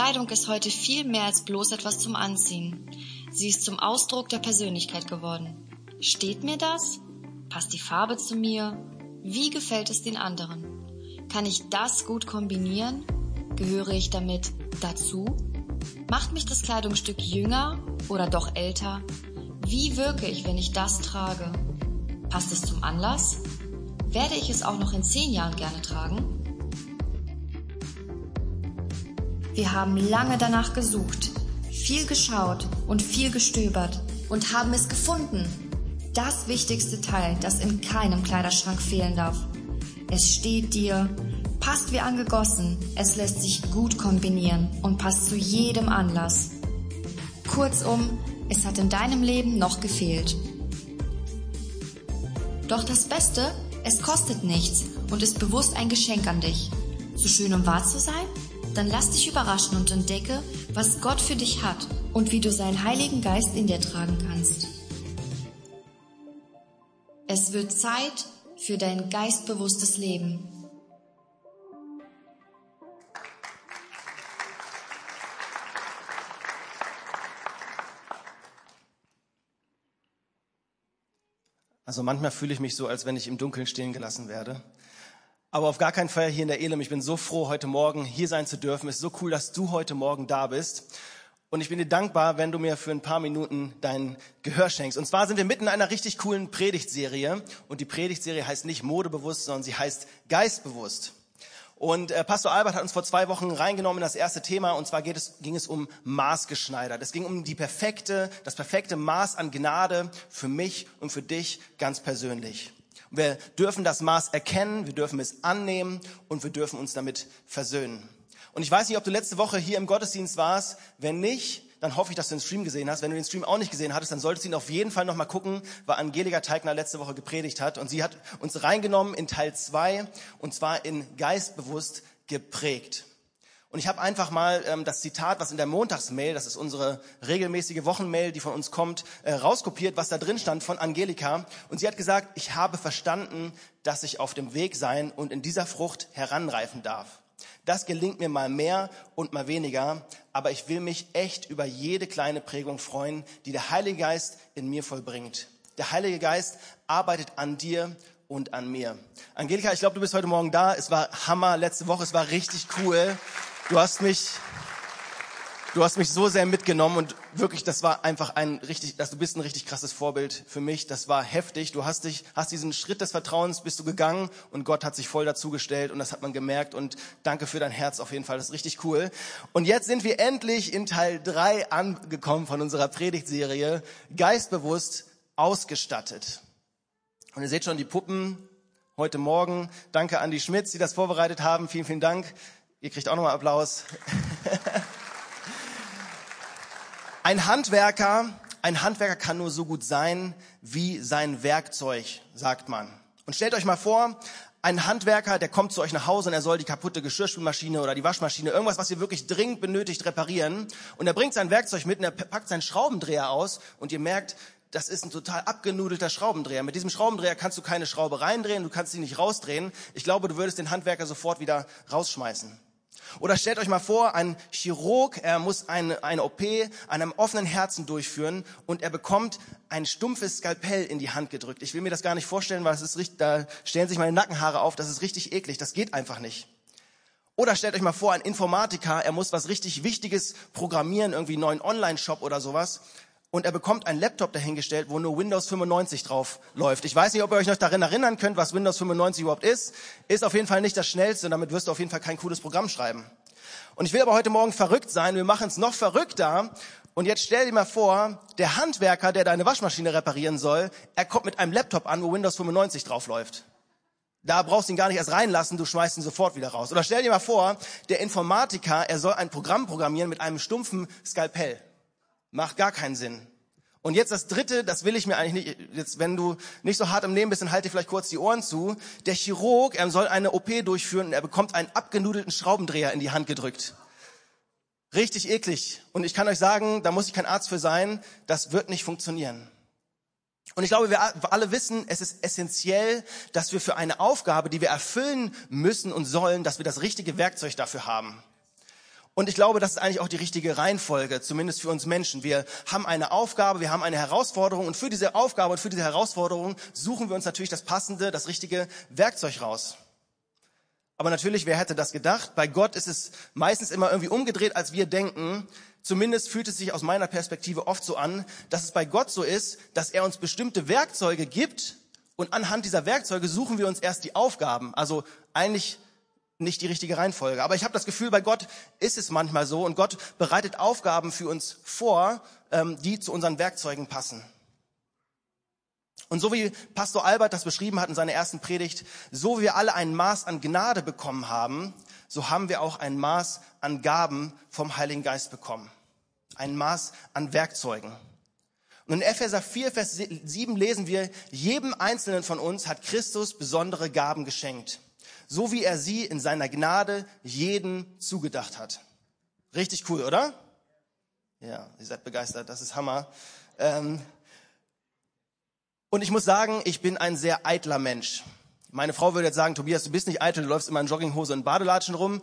Kleidung ist heute viel mehr als bloß etwas zum Anziehen. Sie ist zum Ausdruck der Persönlichkeit geworden. Steht mir das? Passt die Farbe zu mir? Wie gefällt es den anderen? Kann ich das gut kombinieren? Gehöre ich damit dazu? Macht mich das Kleidungsstück jünger oder doch älter? Wie wirke ich, wenn ich das trage? Passt es zum Anlass? Werde ich es auch noch in zehn Jahren gerne tragen? Wir haben lange danach gesucht, viel geschaut und viel gestöbert und haben es gefunden. Das wichtigste Teil, das in keinem Kleiderschrank fehlen darf. Es steht dir, passt wie angegossen, es lässt sich gut kombinieren und passt zu jedem Anlass. Kurzum, es hat in deinem Leben noch gefehlt. Doch das Beste, es kostet nichts und ist bewusst ein Geschenk an dich. Zu schön, um wahr zu sein? Dann lass dich überraschen und entdecke, was Gott für dich hat und wie du seinen Heiligen Geist in dir tragen kannst. Es wird Zeit für dein geistbewusstes Leben. Also manchmal fühle ich mich so, als wenn ich im Dunkeln stehen gelassen werde. Aber auf gar keinen Fall hier in der Elim. Ich bin so froh, heute Morgen hier sein zu dürfen. Es ist so cool, dass du heute Morgen da bist. Und ich bin dir dankbar, wenn du mir für ein paar Minuten dein Gehör schenkst. Und zwar sind wir mitten in einer richtig coolen Predigtserie. Und die Predigtserie heißt nicht modebewusst, sondern sie heißt geistbewusst. Und äh, Pastor Albert hat uns vor zwei Wochen reingenommen in das erste Thema. Und zwar geht es, ging es um maßgeschneidert. Es ging um die perfekte, das perfekte Maß an Gnade für mich und für dich ganz persönlich. Wir dürfen das Maß erkennen, wir dürfen es annehmen und wir dürfen uns damit versöhnen. Und ich weiß nicht, ob du letzte Woche hier im Gottesdienst warst. Wenn nicht, dann hoffe ich, dass du den Stream gesehen hast. Wenn du den Stream auch nicht gesehen hattest, dann solltest du ihn auf jeden Fall nochmal gucken, weil Angelika Teigner letzte Woche gepredigt hat. Und sie hat uns reingenommen in Teil zwei und zwar in Geistbewusst geprägt. Und ich habe einfach mal ähm, das Zitat, was in der Montagsmail, das ist unsere regelmäßige Wochenmail, die von uns kommt, äh, rauskopiert, was da drin stand von Angelika. Und sie hat gesagt, ich habe verstanden, dass ich auf dem Weg sein und in dieser Frucht heranreifen darf. Das gelingt mir mal mehr und mal weniger, aber ich will mich echt über jede kleine Prägung freuen, die der Heilige Geist in mir vollbringt. Der Heilige Geist arbeitet an dir und an mir. Angelika, ich glaube, du bist heute Morgen da. Es war Hammer letzte Woche, es war richtig cool. Du hast mich, du hast mich so sehr mitgenommen und wirklich, das war einfach ein richtig, dass du bist ein richtig krasses Vorbild für mich. Das war heftig. Du hast dich, hast diesen Schritt des Vertrauens, bist du gegangen und Gott hat sich voll dazugestellt und das hat man gemerkt und danke für dein Herz auf jeden Fall. Das ist richtig cool. Und jetzt sind wir endlich in Teil drei angekommen von unserer Predigtserie. Geistbewusst ausgestattet. Und ihr seht schon die Puppen heute Morgen. Danke an die Schmitz, die das vorbereitet haben. Vielen, vielen Dank. Ihr kriegt auch nochmal Applaus. ein Handwerker, ein Handwerker kann nur so gut sein wie sein Werkzeug, sagt man. Und stellt euch mal vor, ein Handwerker, der kommt zu euch nach Hause und er soll die kaputte Geschirrspülmaschine oder die Waschmaschine, irgendwas, was ihr wirklich dringend benötigt, reparieren. Und er bringt sein Werkzeug mit und er packt seinen Schraubendreher aus und ihr merkt, das ist ein total abgenudelter Schraubendreher. Mit diesem Schraubendreher kannst du keine Schraube reindrehen, du kannst sie nicht rausdrehen. Ich glaube, du würdest den Handwerker sofort wieder rausschmeißen. Oder stellt euch mal vor, ein Chirurg, er muss eine, eine OP an einem offenen Herzen durchführen und er bekommt ein stumpfes Skalpell in die Hand gedrückt. Ich will mir das gar nicht vorstellen, weil es ist richtig, da stellen sich meine Nackenhaare auf, das ist richtig eklig, das geht einfach nicht. Oder stellt euch mal vor, ein Informatiker, er muss was richtig Wichtiges programmieren, irgendwie einen neuen Online-Shop oder sowas und er bekommt einen Laptop dahingestellt, wo nur Windows 95 drauf läuft. Ich weiß nicht, ob ihr euch noch daran erinnern könnt, was Windows 95 überhaupt ist. Ist auf jeden Fall nicht das Schnellste und damit wirst du auf jeden Fall kein cooles Programm schreiben. Und ich will aber heute Morgen verrückt sein. Wir machen es noch verrückter. Und jetzt stell dir mal vor, der Handwerker, der deine Waschmaschine reparieren soll, er kommt mit einem Laptop an, wo Windows 95 drauf läuft. Da brauchst du ihn gar nicht erst reinlassen, du schmeißt ihn sofort wieder raus. Oder stell dir mal vor, der Informatiker, er soll ein Programm programmieren mit einem stumpfen Skalpell. Macht gar keinen Sinn. Und jetzt das dritte, das will ich mir eigentlich nicht, jetzt, wenn du nicht so hart im Leben bist, dann halt dir vielleicht kurz die Ohren zu. Der Chirurg, er soll eine OP durchführen und er bekommt einen abgenudelten Schraubendreher in die Hand gedrückt. Richtig eklig. Und ich kann euch sagen, da muss ich kein Arzt für sein, das wird nicht funktionieren. Und ich glaube, wir alle wissen, es ist essentiell, dass wir für eine Aufgabe, die wir erfüllen müssen und sollen, dass wir das richtige Werkzeug dafür haben. Und ich glaube, das ist eigentlich auch die richtige Reihenfolge, zumindest für uns Menschen. Wir haben eine Aufgabe, wir haben eine Herausforderung und für diese Aufgabe und für diese Herausforderung suchen wir uns natürlich das passende, das richtige Werkzeug raus. Aber natürlich, wer hätte das gedacht? Bei Gott ist es meistens immer irgendwie umgedreht, als wir denken. Zumindest fühlt es sich aus meiner Perspektive oft so an, dass es bei Gott so ist, dass er uns bestimmte Werkzeuge gibt und anhand dieser Werkzeuge suchen wir uns erst die Aufgaben. Also eigentlich nicht die richtige Reihenfolge. Aber ich habe das Gefühl, bei Gott ist es manchmal so und Gott bereitet Aufgaben für uns vor, ähm, die zu unseren Werkzeugen passen. Und so wie Pastor Albert das beschrieben hat in seiner ersten Predigt, so wie wir alle ein Maß an Gnade bekommen haben, so haben wir auch ein Maß an Gaben vom Heiligen Geist bekommen. Ein Maß an Werkzeugen. Und in Epheser 4, Vers 7 lesen wir, jedem Einzelnen von uns hat Christus besondere Gaben geschenkt so wie er sie in seiner Gnade jeden zugedacht hat. Richtig cool, oder? Ja, ihr seid begeistert, das ist Hammer. Ähm und ich muss sagen, ich bin ein sehr eitler Mensch. Meine Frau würde jetzt sagen, Tobias, du bist nicht eitel, du läufst immer in Jogginghose und Badelatschen rum.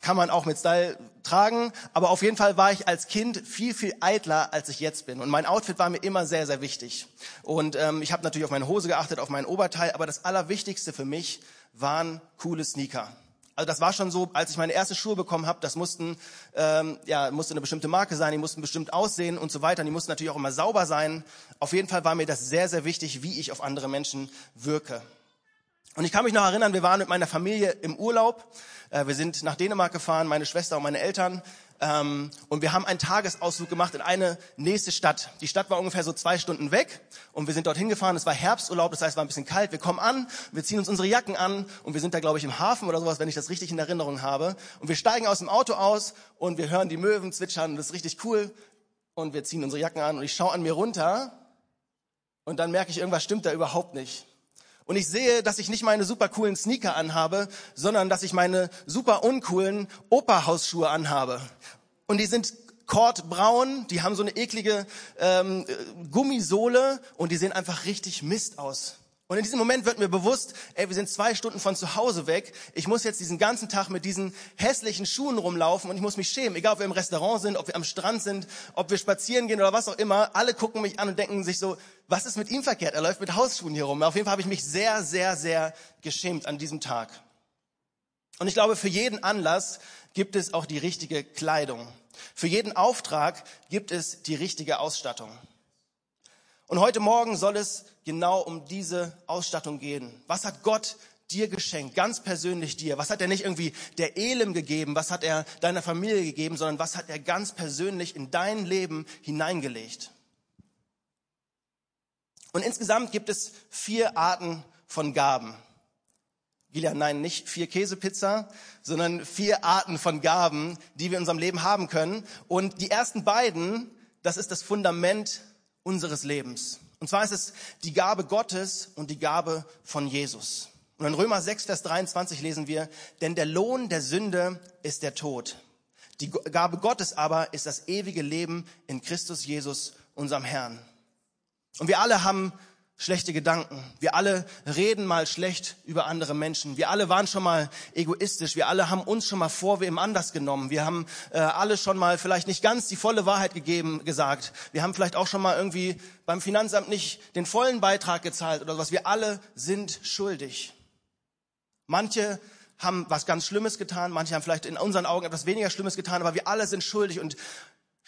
Kann man auch mit Style tragen, aber auf jeden Fall war ich als Kind viel, viel eitler, als ich jetzt bin. Und mein Outfit war mir immer sehr, sehr wichtig. Und ähm, ich habe natürlich auf meine Hose geachtet, auf mein Oberteil, aber das Allerwichtigste für mich waren coole Sneaker. Also das war schon so, als ich meine erste Schuhe bekommen habe, das mussten ähm, ja musste eine bestimmte Marke sein, die mussten bestimmt aussehen und so weiter. Die mussten natürlich auch immer sauber sein. Auf jeden Fall war mir das sehr sehr wichtig, wie ich auf andere Menschen wirke. Und ich kann mich noch erinnern, wir waren mit meiner Familie im Urlaub. Äh, wir sind nach Dänemark gefahren, meine Schwester und meine Eltern. Ähm, und wir haben einen Tagesausflug gemacht in eine nächste Stadt. Die Stadt war ungefähr so zwei Stunden weg und wir sind dorthin gefahren. Es war Herbsturlaub, das heißt, es war ein bisschen kalt. Wir kommen an, wir ziehen uns unsere Jacken an und wir sind da, glaube ich, im Hafen oder sowas, wenn ich das richtig in Erinnerung habe. Und wir steigen aus dem Auto aus und wir hören die Möwen zwitschern und das ist richtig cool. Und wir ziehen unsere Jacken an und ich schaue an mir runter und dann merke ich, irgendwas stimmt da überhaupt nicht. Und ich sehe, dass ich nicht meine super coolen Sneaker anhabe, sondern dass ich meine super uncoolen Operhausschuhe anhabe. Und die sind kordbraun, die haben so eine eklige ähm, Gummisohle und die sehen einfach richtig Mist aus. Und in diesem Moment wird mir bewusst, ey, wir sind zwei Stunden von zu Hause weg. Ich muss jetzt diesen ganzen Tag mit diesen hässlichen Schuhen rumlaufen und ich muss mich schämen. Egal, ob wir im Restaurant sind, ob wir am Strand sind, ob wir spazieren gehen oder was auch immer. Alle gucken mich an und denken sich so, was ist mit ihm verkehrt? Er läuft mit Hausschuhen hier rum. Auf jeden Fall habe ich mich sehr, sehr, sehr geschämt an diesem Tag. Und ich glaube, für jeden Anlass gibt es auch die richtige Kleidung. Für jeden Auftrag gibt es die richtige Ausstattung. Und heute Morgen soll es genau um diese Ausstattung gehen. Was hat Gott dir geschenkt, ganz persönlich dir? Was hat er nicht irgendwie der Elim gegeben? Was hat er deiner Familie gegeben? Sondern was hat er ganz persönlich in dein Leben hineingelegt? Und insgesamt gibt es vier Arten von Gaben. Gila, nein, nicht vier Käsepizza, sondern vier Arten von Gaben, die wir in unserem Leben haben können. Und die ersten beiden, das ist das Fundament unseres Lebens. Und zwar ist es die Gabe Gottes und die Gabe von Jesus. Und in Römer 6, Vers 23 lesen wir, denn der Lohn der Sünde ist der Tod. Die Gabe Gottes aber ist das ewige Leben in Christus Jesus, unserem Herrn. Und wir alle haben schlechte Gedanken. Wir alle reden mal schlecht über andere Menschen. Wir alle waren schon mal egoistisch. Wir alle haben uns schon mal vor wem anders genommen. Wir haben äh, alle schon mal vielleicht nicht ganz die volle Wahrheit gegeben, gesagt. Wir haben vielleicht auch schon mal irgendwie beim Finanzamt nicht den vollen Beitrag gezahlt oder was. Wir alle sind schuldig. Manche haben was ganz Schlimmes getan, manche haben vielleicht in unseren Augen etwas weniger Schlimmes getan, aber wir alle sind schuldig und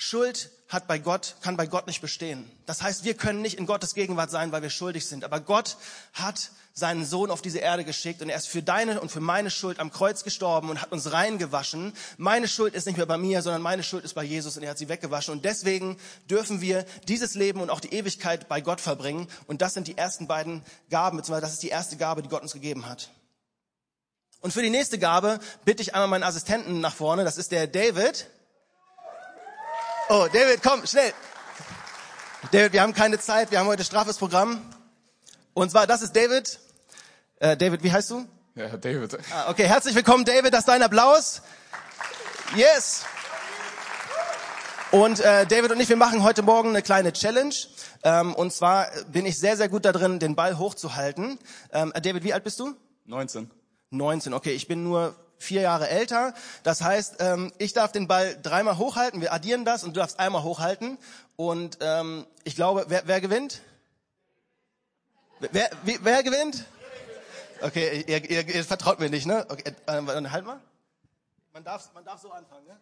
Schuld hat bei Gott, kann bei Gott nicht bestehen. Das heißt, wir können nicht in Gottes Gegenwart sein, weil wir schuldig sind. Aber Gott hat seinen Sohn auf diese Erde geschickt und er ist für deine und für meine Schuld am Kreuz gestorben und hat uns reingewaschen. Meine Schuld ist nicht mehr bei mir, sondern meine Schuld ist bei Jesus und er hat sie weggewaschen. Und deswegen dürfen wir dieses Leben und auch die Ewigkeit bei Gott verbringen. Und das sind die ersten beiden Gaben, beziehungsweise das ist die erste Gabe, die Gott uns gegeben hat. Und für die nächste Gabe bitte ich einmal meinen Assistenten nach vorne. Das ist der David. Oh, David, komm, schnell. David, wir haben keine Zeit, wir haben heute straffes Programm. Und zwar, das ist David. Äh, David, wie heißt du? Ja, David. Ah, okay, herzlich willkommen, David, das ist dein Applaus. Yes. Und äh, David und ich, wir machen heute Morgen eine kleine Challenge. Ähm, und zwar bin ich sehr, sehr gut da drin, den Ball hochzuhalten. Ähm, David, wie alt bist du? 19. 19, okay, ich bin nur vier Jahre älter. Das heißt, ähm, ich darf den Ball dreimal hochhalten. Wir addieren das und du darfst einmal hochhalten. Und ähm, ich glaube, wer, wer gewinnt? Wer, wer, wer gewinnt? Okay, ihr, ihr, ihr vertraut mir nicht, ne? Okay, äh, halt mal. Man darf, man darf so anfangen, ne?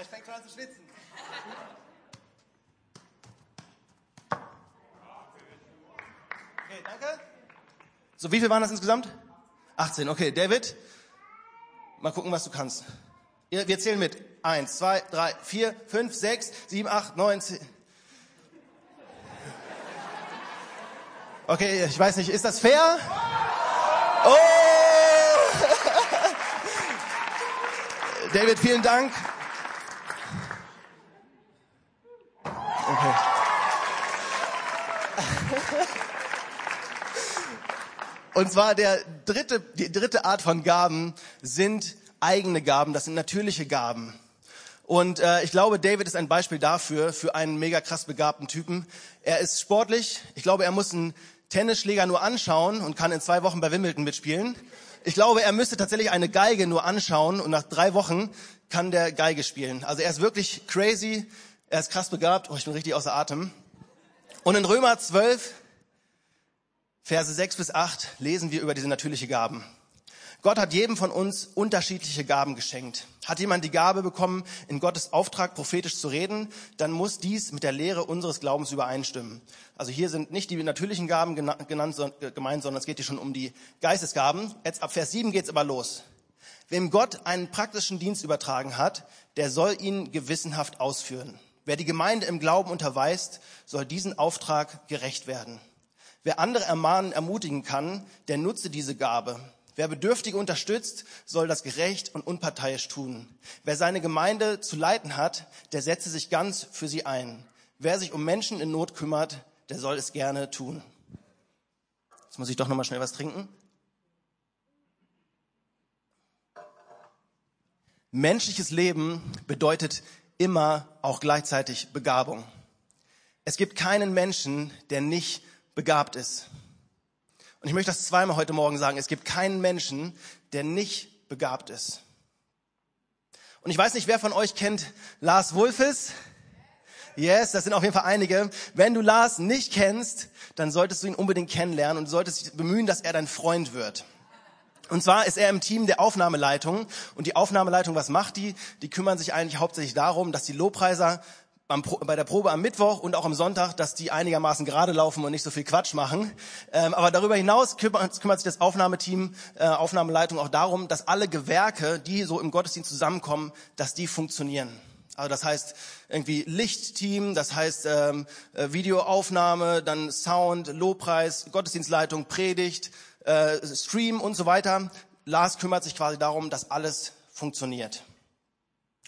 Er fängt schon an zu schwitzen. Okay, danke. So, wie viel waren das insgesamt? 18, okay. David, mal gucken, was du kannst. Wir zählen mit. Eins, zwei, drei, vier, fünf, sechs, sieben, acht, neun, zehn. Okay, ich weiß nicht, ist das fair? Oh! David, vielen Dank. Und zwar der dritte, die dritte Art von Gaben sind eigene Gaben, das sind natürliche Gaben. Und äh, ich glaube, David ist ein Beispiel dafür, für einen mega krass begabten Typen. Er ist sportlich. Ich glaube, er muss einen Tennisschläger nur anschauen und kann in zwei Wochen bei Wimbledon mitspielen. Ich glaube, er müsste tatsächlich eine Geige nur anschauen und nach drei Wochen kann der Geige spielen. Also er ist wirklich crazy. Er ist krass begabt. Oh, ich bin richtig außer Atem. Und in Römer 12, Verse 6 bis 8 lesen wir über diese natürliche Gaben. Gott hat jedem von uns unterschiedliche Gaben geschenkt. Hat jemand die Gabe bekommen, in Gottes Auftrag prophetisch zu reden, dann muss dies mit der Lehre unseres Glaubens übereinstimmen. Also hier sind nicht die natürlichen Gaben genannt, äh, gemeint, sondern es geht hier schon um die Geistesgaben. Jetzt ab Vers 7 geht's aber los. Wem Gott einen praktischen Dienst übertragen hat, der soll ihn gewissenhaft ausführen. Wer die Gemeinde im Glauben unterweist, soll diesen Auftrag gerecht werden. Wer andere ermahnen, ermutigen kann, der nutze diese Gabe. Wer Bedürftige unterstützt, soll das gerecht und unparteiisch tun. Wer seine Gemeinde zu leiten hat, der setze sich ganz für sie ein. Wer sich um Menschen in Not kümmert, der soll es gerne tun. Jetzt muss ich doch noch mal schnell was trinken. Menschliches Leben bedeutet immer auch gleichzeitig Begabung. Es gibt keinen Menschen, der nicht begabt ist. Und ich möchte das zweimal heute Morgen sagen. Es gibt keinen Menschen, der nicht begabt ist. Und ich weiß nicht, wer von euch kennt Lars Wulfes. Yes, das sind auf jeden Fall einige. Wenn du Lars nicht kennst, dann solltest du ihn unbedingt kennenlernen und solltest dich bemühen, dass er dein Freund wird. Und zwar ist er im Team der Aufnahmeleitung. Und die Aufnahmeleitung, was macht die? Die kümmern sich eigentlich hauptsächlich darum, dass die Lobpreiser beim, bei der Probe am Mittwoch und auch am Sonntag, dass die einigermaßen gerade laufen und nicht so viel Quatsch machen. Ähm, aber darüber hinaus kümmert, kümmert, sich das Aufnahmeteam, äh, Aufnahmeleitung auch darum, dass alle Gewerke, die so im Gottesdienst zusammenkommen, dass die funktionieren. Also das heißt irgendwie Lichtteam, das heißt ähm, äh, Videoaufnahme, dann Sound, Lobpreis, Gottesdienstleitung, Predigt, äh, Stream und so weiter. Lars kümmert sich quasi darum, dass alles funktioniert.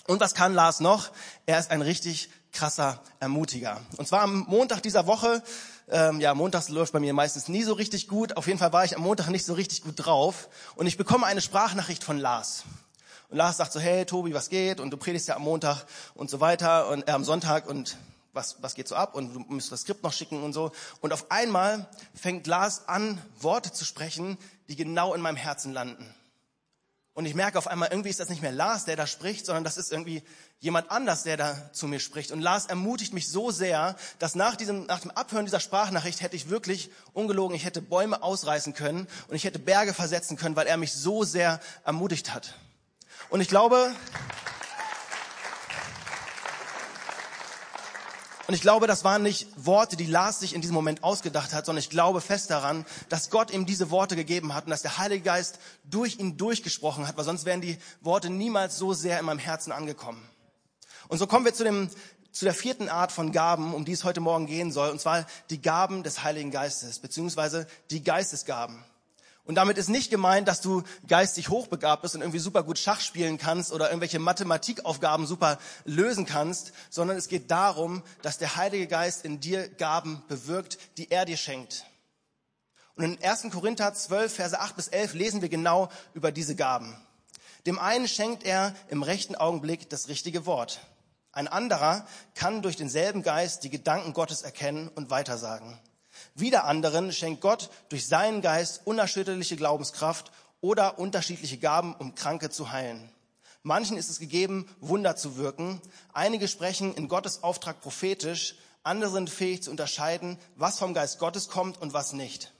Und was kann Lars noch? Er ist ein richtig krasser Ermutiger. Und zwar am Montag dieser Woche, ähm, ja, montags läuft bei mir meistens nie so richtig gut. Auf jeden Fall war ich am Montag nicht so richtig gut drauf. Und ich bekomme eine Sprachnachricht von Lars. Und Lars sagt so, hey Tobi, was geht? Und du predigst ja am Montag und so weiter und äh, am Sonntag und was, was geht so ab und du musst das Skript noch schicken und so. Und auf einmal fängt Lars an, Worte zu sprechen, die genau in meinem Herzen landen. Und ich merke auf einmal, irgendwie ist das nicht mehr Lars, der da spricht, sondern das ist irgendwie jemand anders, der da zu mir spricht. Und Lars ermutigt mich so sehr, dass nach diesem, nach dem Abhören dieser Sprachnachricht hätte ich wirklich ungelogen, ich hätte Bäume ausreißen können und ich hätte Berge versetzen können, weil er mich so sehr ermutigt hat. Und ich glaube, Und ich glaube, das waren nicht Worte, die Lars sich in diesem Moment ausgedacht hat, sondern ich glaube fest daran, dass Gott ihm diese Worte gegeben hat und dass der Heilige Geist durch ihn durchgesprochen hat, weil sonst wären die Worte niemals so sehr in meinem Herzen angekommen. Und so kommen wir zu dem zu der vierten Art von Gaben, um die es heute Morgen gehen soll, und zwar die Gaben des Heiligen Geistes, beziehungsweise die Geistesgaben. Und damit ist nicht gemeint, dass du geistig hochbegabt bist und irgendwie super gut Schach spielen kannst oder irgendwelche Mathematikaufgaben super lösen kannst, sondern es geht darum, dass der Heilige Geist in dir Gaben bewirkt, die er dir schenkt. Und in 1. Korinther 12, Verse 8 bis 11 lesen wir genau über diese Gaben. Dem einen schenkt er im rechten Augenblick das richtige Wort. Ein anderer kann durch denselben Geist die Gedanken Gottes erkennen und weitersagen. Wieder anderen schenkt Gott durch seinen Geist unerschütterliche Glaubenskraft oder unterschiedliche Gaben, um Kranke zu heilen. Manchen ist es gegeben, Wunder zu wirken. Einige sprechen in Gottes Auftrag prophetisch. Andere sind fähig zu unterscheiden, was vom Geist Gottes kommt und was nicht.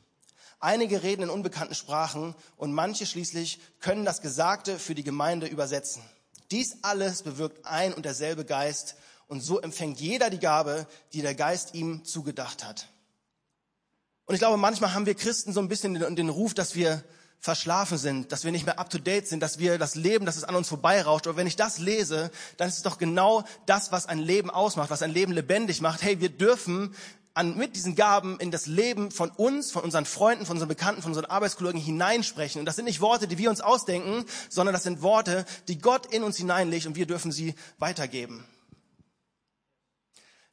Einige reden in unbekannten Sprachen und manche schließlich können das Gesagte für die Gemeinde übersetzen. Dies alles bewirkt ein und derselbe Geist und so empfängt jeder die Gabe, die der Geist ihm zugedacht hat. Und ich glaube, manchmal haben wir Christen so ein bisschen den, den Ruf, dass wir verschlafen sind, dass wir nicht mehr up to date sind, dass wir das Leben, dass es an uns vorbeirauscht. Aber wenn ich das lese, dann ist es doch genau das, was ein Leben ausmacht, was ein Leben lebendig macht. Hey, wir dürfen an, mit diesen Gaben in das Leben von uns, von unseren Freunden, von unseren Bekannten, von unseren Arbeitskollegen hineinsprechen. Und das sind nicht Worte, die wir uns ausdenken, sondern das sind Worte, die Gott in uns hineinlegt und wir dürfen sie weitergeben.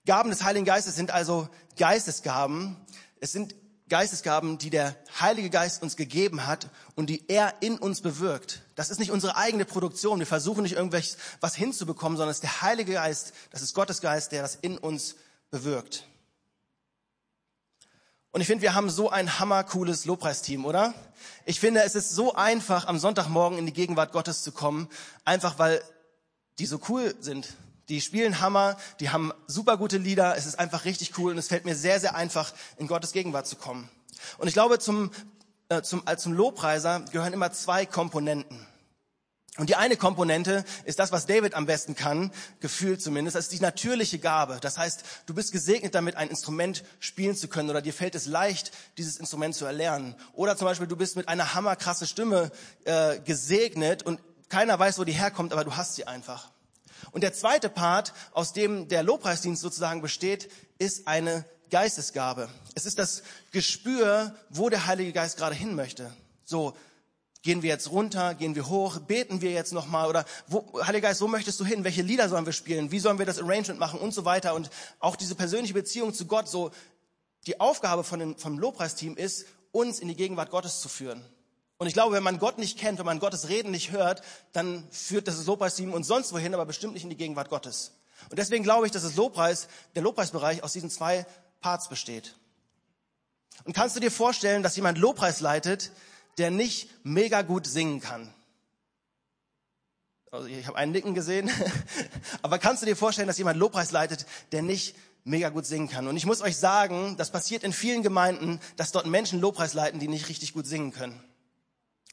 Gaben des Heiligen Geistes sind also Geistesgaben. Es sind Geistesgaben, die der Heilige Geist uns gegeben hat und die er in uns bewirkt. Das ist nicht unsere eigene Produktion. Wir versuchen nicht irgendwelches was hinzubekommen, sondern es ist der Heilige Geist, das ist Gottes Geist, der das in uns bewirkt. Und ich finde, wir haben so ein hammercooles Lobpreisteam, oder? Ich finde, es ist so einfach, am Sonntagmorgen in die Gegenwart Gottes zu kommen, einfach weil die so cool sind. Die spielen Hammer, die haben super gute Lieder, es ist einfach richtig cool und es fällt mir sehr, sehr einfach, in Gottes Gegenwart zu kommen. Und ich glaube, zum, äh, zum, als zum Lobpreiser gehören immer zwei Komponenten. Und die eine Komponente ist das, was David am besten kann, gefühlt zumindest, das ist die natürliche Gabe. Das heißt, du bist gesegnet damit, ein Instrument spielen zu können oder dir fällt es leicht, dieses Instrument zu erlernen. Oder zum Beispiel, du bist mit einer hammerkrasse Stimme äh, gesegnet und keiner weiß, wo die herkommt, aber du hast sie einfach. Und der zweite Part, aus dem der Lobpreisdienst sozusagen besteht, ist eine Geistesgabe. Es ist das Gespür, wo der Heilige Geist gerade hin möchte. So, Gehen wir jetzt runter? Gehen wir hoch? Beten wir jetzt nochmal? Oder wo, Heiliger Geist, wo möchtest du hin? Welche Lieder sollen wir spielen? Wie sollen wir das Arrangement machen? Und so weiter. Und auch diese persönliche Beziehung zu Gott, so die Aufgabe von den, vom Lobpreisteam ist, uns in die Gegenwart Gottes zu führen. Und ich glaube, wenn man Gott nicht kennt, wenn man Gottes Reden nicht hört, dann führt das Lobpreisteam uns sonst wohin, aber bestimmt nicht in die Gegenwart Gottes. Und deswegen glaube ich, dass das Lobpreis, der Lobpreisbereich aus diesen zwei Parts besteht. Und kannst du dir vorstellen, dass jemand Lobpreis leitet, der nicht mega gut singen kann. Also ich habe einen Nicken gesehen. Aber kannst du dir vorstellen, dass jemand Lobpreis leitet, der nicht mega gut singen kann? Und ich muss euch sagen, das passiert in vielen Gemeinden, dass dort Menschen Lobpreis leiten, die nicht richtig gut singen können.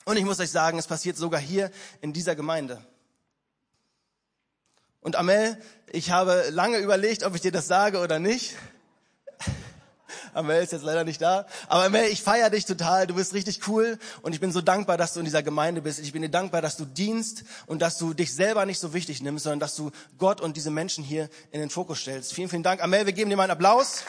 Und ich muss euch sagen, es passiert sogar hier in dieser Gemeinde. Und Amel, ich habe lange überlegt, ob ich dir das sage oder nicht. Amel ist jetzt leider nicht da. Aber Amel, ich feiere dich total. Du bist richtig cool. Und ich bin so dankbar, dass du in dieser Gemeinde bist. Ich bin dir dankbar, dass du dienst und dass du dich selber nicht so wichtig nimmst, sondern dass du Gott und diese Menschen hier in den Fokus stellst. Vielen, vielen Dank. Amel, wir geben dir mal einen Applaus.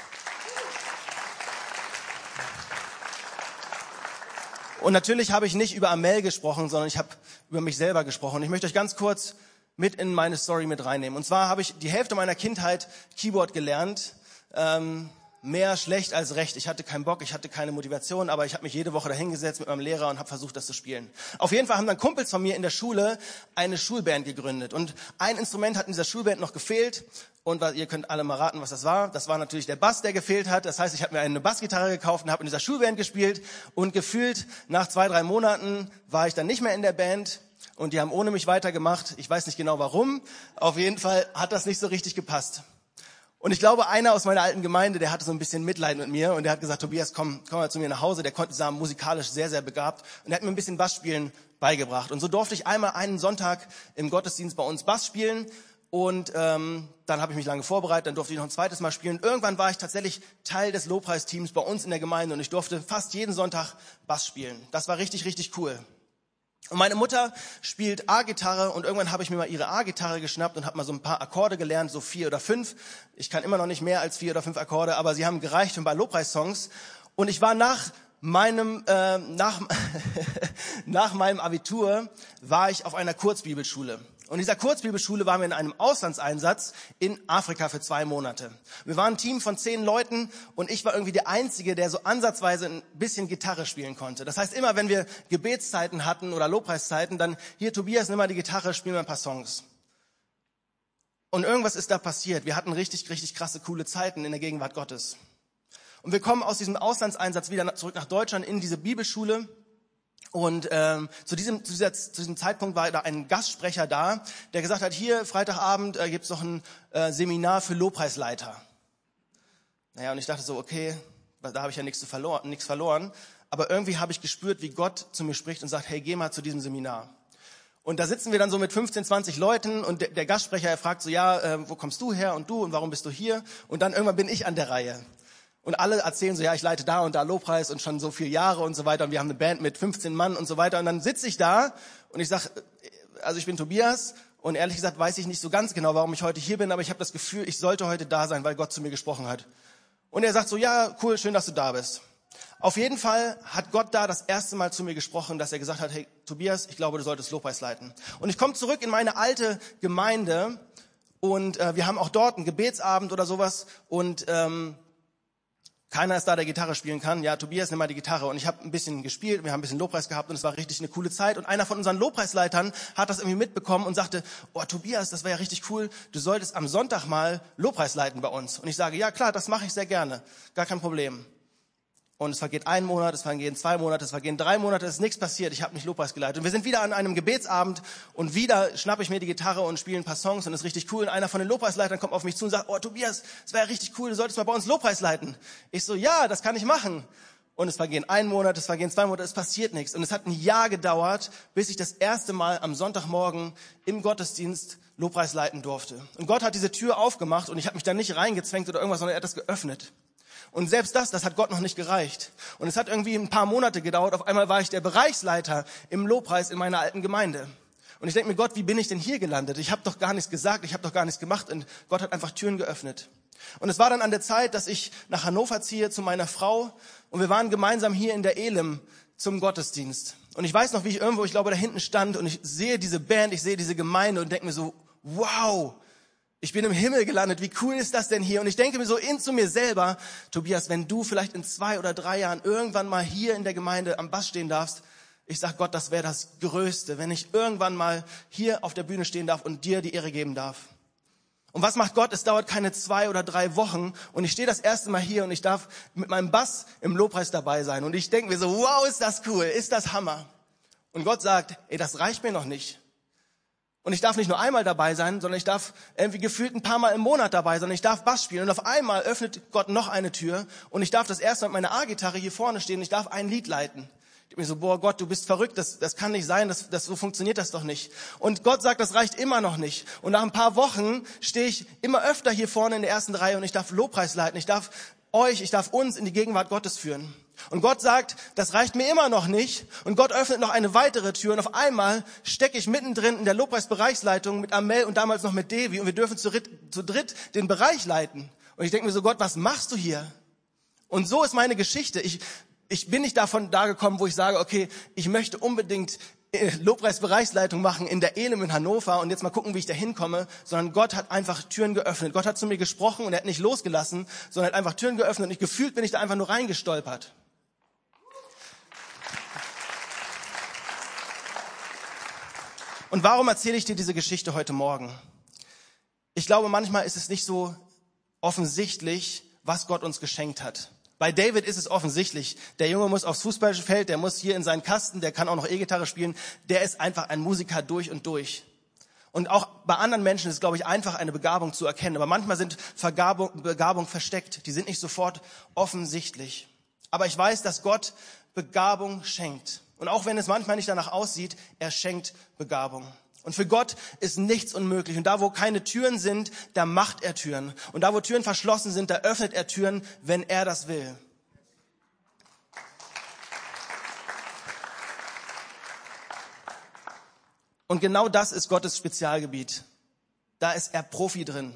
Und natürlich habe ich nicht über Amel gesprochen, sondern ich habe über mich selber gesprochen. Ich möchte euch ganz kurz mit in meine Story mit reinnehmen. Und zwar habe ich die Hälfte meiner Kindheit Keyboard gelernt. Ähm, mehr schlecht als recht. Ich hatte keinen Bock, ich hatte keine Motivation, aber ich habe mich jede Woche dahingesetzt mit meinem Lehrer und habe versucht, das zu spielen. Auf jeden Fall haben dann Kumpels von mir in der Schule eine Schulband gegründet und ein Instrument hat in dieser Schulband noch gefehlt und ihr könnt alle mal raten, was das war. Das war natürlich der Bass, der gefehlt hat. Das heißt, ich habe mir eine Bassgitarre gekauft und habe in dieser Schulband gespielt und gefühlt nach zwei, drei Monaten war ich dann nicht mehr in der Band und die haben ohne mich weitergemacht. Ich weiß nicht genau warum. Auf jeden Fall hat das nicht so richtig gepasst. Und ich glaube, einer aus meiner alten Gemeinde, der hatte so ein bisschen Mitleid mit mir und der hat gesagt, Tobias, komm, komm mal zu mir nach Hause. Der konnte sagen, musikalisch sehr, sehr begabt und er hat mir ein bisschen Bassspielen beigebracht. Und so durfte ich einmal einen Sonntag im Gottesdienst bei uns Bass spielen und ähm, dann habe ich mich lange vorbereitet, dann durfte ich noch ein zweites Mal spielen. Irgendwann war ich tatsächlich Teil des Lobpreisteams bei uns in der Gemeinde und ich durfte fast jeden Sonntag Bass spielen. Das war richtig, richtig cool. Und meine Mutter spielt A-Gitarre und irgendwann habe ich mir mal ihre A-Gitarre geschnappt und habe mal so ein paar Akkorde gelernt, so vier oder fünf. Ich kann immer noch nicht mehr als vier oder fünf Akkorde, aber sie haben gereicht für ein paar Lobpreissongs. Und ich war nach meinem äh, nach nach meinem Abitur war ich auf einer Kurzbibelschule Und in dieser Kurzbibelschule waren wir in einem Auslandseinsatz in Afrika für zwei Monate. Wir waren ein Team von zehn Leuten und ich war irgendwie der Einzige, der so ansatzweise ein bisschen Gitarre spielen konnte. Das heißt, immer wenn wir Gebetszeiten hatten oder Lobpreiszeiten, dann hier Tobias, nimm mal die Gitarre, spiel mal ein paar Songs. Und irgendwas ist da passiert. Wir hatten richtig, richtig krasse, coole Zeiten in der Gegenwart Gottes. Und wir kommen aus diesem Auslandseinsatz wieder zurück nach Deutschland in diese Bibelschule. Und ähm, zu, diesem, zu, dieser, zu diesem Zeitpunkt war da ein Gastsprecher da, der gesagt hat, hier Freitagabend äh, gibt es noch ein äh, Seminar für Lobpreisleiter. Naja, und ich dachte so, okay, da habe ich ja nichts, verloren, nichts verloren. Aber irgendwie habe ich gespürt, wie Gott zu mir spricht und sagt, hey, geh mal zu diesem Seminar. Und da sitzen wir dann so mit 15, 20 Leuten und der, der Gastsprecher er fragt so, ja, äh, wo kommst du her und du und warum bist du hier? Und dann irgendwann bin ich an der Reihe. Und alle erzählen so, ja, ich leite da und da Lobpreis und schon so viele Jahre und so weiter. Und wir haben eine Band mit 15 Mann und so weiter. Und dann sitze ich da und ich sage, also ich bin Tobias und ehrlich gesagt weiß ich nicht so ganz genau, warum ich heute hier bin, aber ich habe das Gefühl, ich sollte heute da sein, weil Gott zu mir gesprochen hat. Und er sagt so, ja, cool, schön, dass du da bist. Auf jeden Fall hat Gott da das erste Mal zu mir gesprochen, dass er gesagt hat, hey Tobias, ich glaube, du solltest Lobpreis leiten. Und ich komme zurück in meine alte Gemeinde und äh, wir haben auch dort einen Gebetsabend oder sowas und ähm, keiner ist da, der Gitarre spielen kann. Ja, Tobias, nimm mal die Gitarre. Und ich habe ein bisschen gespielt, wir haben ein bisschen Lobpreis gehabt und es war richtig eine coole Zeit. Und einer von unseren Lobpreisleitern hat das irgendwie mitbekommen und sagte, oh Tobias, das wäre ja richtig cool, du solltest am Sonntag mal Lobpreis leiten bei uns. Und ich sage, ja klar, das mache ich sehr gerne, gar kein Problem. Und es vergeht ein Monat, es vergehen zwei Monate, es vergehen drei Monate, es ist nichts passiert. Ich habe nicht Lobpreis geleitet. Und wir sind wieder an einem Gebetsabend und wieder schnappe ich mir die Gitarre und spiele ein paar Songs und es ist richtig cool. Und einer von den Lobpreisleitern kommt auf mich zu und sagt, oh Tobias, es wäre richtig cool, du solltest mal bei uns Lobpreis leiten. Ich so, ja, das kann ich machen. Und es vergehen ein Monat, es vergehen zwei Monate, es passiert nichts. Und es hat ein Jahr gedauert, bis ich das erste Mal am Sonntagmorgen im Gottesdienst Lobpreis leiten durfte. Und Gott hat diese Tür aufgemacht und ich habe mich da nicht reingezwängt oder irgendwas, sondern er hat das geöffnet. Und selbst das, das hat Gott noch nicht gereicht. Und es hat irgendwie ein paar Monate gedauert. Auf einmal war ich der Bereichsleiter im Lobpreis in meiner alten Gemeinde. Und ich denke mir, Gott, wie bin ich denn hier gelandet? Ich habe doch gar nichts gesagt, ich habe doch gar nichts gemacht. Und Gott hat einfach Türen geöffnet. Und es war dann an der Zeit, dass ich nach Hannover ziehe zu meiner Frau. Und wir waren gemeinsam hier in der Elim zum Gottesdienst. Und ich weiß noch, wie ich irgendwo, ich glaube, da hinten stand und ich sehe diese Band, ich sehe diese Gemeinde und denke mir so, wow, ich bin im Himmel gelandet. Wie cool ist das denn hier? Und ich denke mir so in zu mir selber, Tobias, wenn du vielleicht in zwei oder drei Jahren irgendwann mal hier in der Gemeinde am Bass stehen darfst, ich sag Gott, das wäre das Größte, wenn ich irgendwann mal hier auf der Bühne stehen darf und dir die Ehre geben darf. Und was macht Gott? Es dauert keine zwei oder drei Wochen und ich stehe das erste Mal hier und ich darf mit meinem Bass im Lobpreis dabei sein. Und ich denke mir so, wow, ist das cool, ist das Hammer. Und Gott sagt, ey, das reicht mir noch nicht. Und ich darf nicht nur einmal dabei sein, sondern ich darf irgendwie gefühlt ein paar Mal im Monat dabei sein. Ich darf Bass spielen. Und auf einmal öffnet Gott noch eine Tür. Und ich darf das erste Mal mit meiner A-Gitarre hier vorne stehen. Und ich darf ein Lied leiten. Ich bin so, boah Gott, du bist verrückt. Das, das kann nicht sein. Das, das, so funktioniert das doch nicht. Und Gott sagt, das reicht immer noch nicht. Und nach ein paar Wochen stehe ich immer öfter hier vorne in der ersten Reihe und ich darf Lobpreis leiten. Ich darf euch, ich darf uns in die Gegenwart Gottes führen. Und Gott sagt, das reicht mir immer noch nicht. Und Gott öffnet noch eine weitere Tür. Und auf einmal stecke ich mittendrin in der Lobpreisbereichsleitung mit Amel und damals noch mit Devi. Und wir dürfen zu, zu dritt den Bereich leiten. Und ich denke mir so, Gott, was machst du hier? Und so ist meine Geschichte. Ich, ich bin nicht davon da gekommen, wo ich sage, okay, ich möchte unbedingt äh, Lobpreisbereichsleitung machen in der Elim in Hannover und jetzt mal gucken, wie ich da hinkomme, sondern Gott hat einfach Türen geöffnet. Gott hat zu mir gesprochen und er hat nicht losgelassen, sondern hat einfach Türen geöffnet und ich gefühlt bin ich da einfach nur reingestolpert. Und warum erzähle ich dir diese Geschichte heute Morgen? Ich glaube, manchmal ist es nicht so offensichtlich, was Gott uns geschenkt hat. Bei David ist es offensichtlich. Der Junge muss aufs Fußballfeld, der muss hier in seinen Kasten, der kann auch noch E-Gitarre spielen. Der ist einfach ein Musiker durch und durch. Und auch bei anderen Menschen ist glaube ich, einfach eine Begabung zu erkennen. Aber manchmal sind Vergabung, Begabung versteckt. Die sind nicht sofort offensichtlich. Aber ich weiß, dass Gott Begabung schenkt. Und auch wenn es manchmal nicht danach aussieht, er schenkt Begabung. Und für Gott ist nichts unmöglich. Und da, wo keine Türen sind, da macht er Türen. Und da, wo Türen verschlossen sind, da öffnet er Türen, wenn er das will. Und genau das ist Gottes Spezialgebiet. Da ist er Profi drin.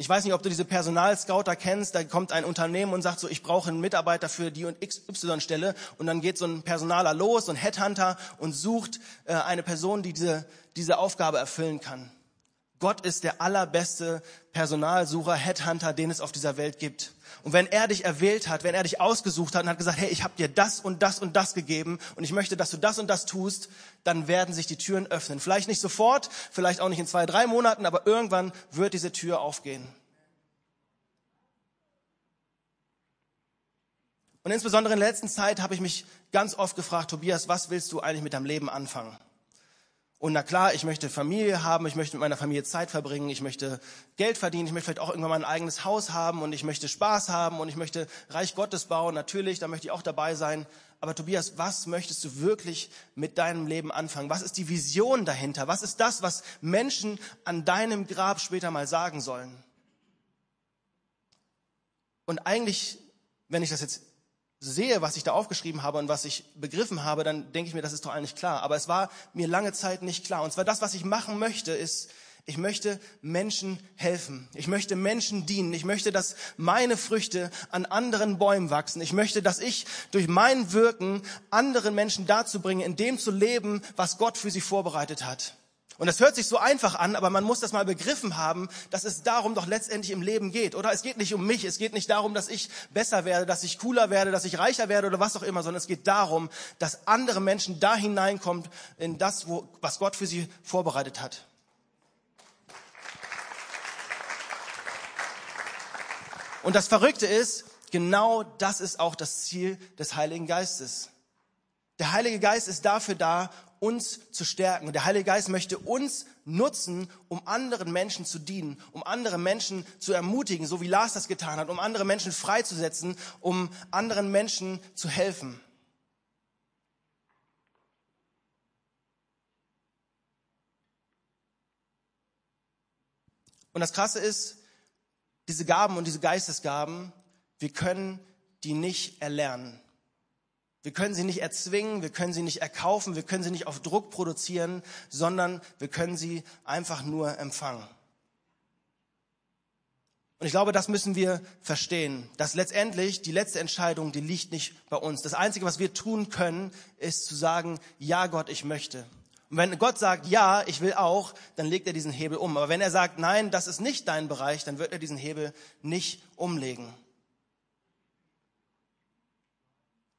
Ich weiß nicht, ob du diese Personalscouter kennst. Da kommt ein Unternehmen und sagt so, ich brauche einen Mitarbeiter für die und XY-Stelle. Und dann geht so ein Personaler los, so ein Headhunter und sucht äh, eine Person, die diese, diese Aufgabe erfüllen kann. Gott ist der allerbeste Personalsucher, Headhunter, den es auf dieser Welt gibt. Und wenn er dich erwählt hat, wenn er dich ausgesucht hat und hat gesagt, hey, ich habe dir das und das und das gegeben und ich möchte, dass du das und das tust, dann werden sich die Türen öffnen. Vielleicht nicht sofort, vielleicht auch nicht in zwei, drei Monaten, aber irgendwann wird diese Tür aufgehen. Und insbesondere in der letzten Zeit habe ich mich ganz oft gefragt, Tobias, was willst du eigentlich mit deinem Leben anfangen? Und na klar, ich möchte Familie haben, ich möchte mit meiner Familie Zeit verbringen, ich möchte Geld verdienen, ich möchte vielleicht auch irgendwann mal ein eigenes Haus haben und ich möchte Spaß haben und ich möchte Reich Gottes bauen. Natürlich, da möchte ich auch dabei sein. Aber Tobias, was möchtest du wirklich mit deinem Leben anfangen? Was ist die Vision dahinter? Was ist das, was Menschen an deinem Grab später mal sagen sollen? Und eigentlich, wenn ich das jetzt sehe, was ich da aufgeschrieben habe und was ich begriffen habe, dann denke ich mir, das ist doch eigentlich klar. Aber es war mir lange Zeit nicht klar. Und zwar das, was ich machen möchte, ist, ich möchte Menschen helfen. Ich möchte Menschen dienen. Ich möchte, dass meine Früchte an anderen Bäumen wachsen. Ich möchte, dass ich durch mein Wirken anderen Menschen dazu bringe, in dem zu leben, was Gott für sie vorbereitet hat. Und das hört sich so einfach an, aber man muss das mal begriffen haben, dass es darum doch letztendlich im Leben geht. Oder es geht nicht um mich, es geht nicht darum, dass ich besser werde, dass ich cooler werde, dass ich reicher werde oder was auch immer, sondern es geht darum, dass andere Menschen da hineinkommen in das, wo, was Gott für sie vorbereitet hat. Und das Verrückte ist, genau das ist auch das Ziel des Heiligen Geistes. Der Heilige Geist ist dafür da, uns zu stärken. Und der Heilige Geist möchte uns nutzen, um anderen Menschen zu dienen, um andere Menschen zu ermutigen, so wie Lars das getan hat, um andere Menschen freizusetzen, um anderen Menschen zu helfen. Und das Krasse ist, diese Gaben und diese Geistesgaben, wir können die nicht erlernen. Wir können sie nicht erzwingen, wir können sie nicht erkaufen, wir können sie nicht auf Druck produzieren, sondern wir können sie einfach nur empfangen. Und ich glaube, das müssen wir verstehen, dass letztendlich die letzte Entscheidung, die liegt nicht bei uns. Das Einzige, was wir tun können, ist zu sagen, ja Gott, ich möchte. Und wenn Gott sagt, ja, ich will auch, dann legt er diesen Hebel um. Aber wenn er sagt, nein, das ist nicht dein Bereich, dann wird er diesen Hebel nicht umlegen.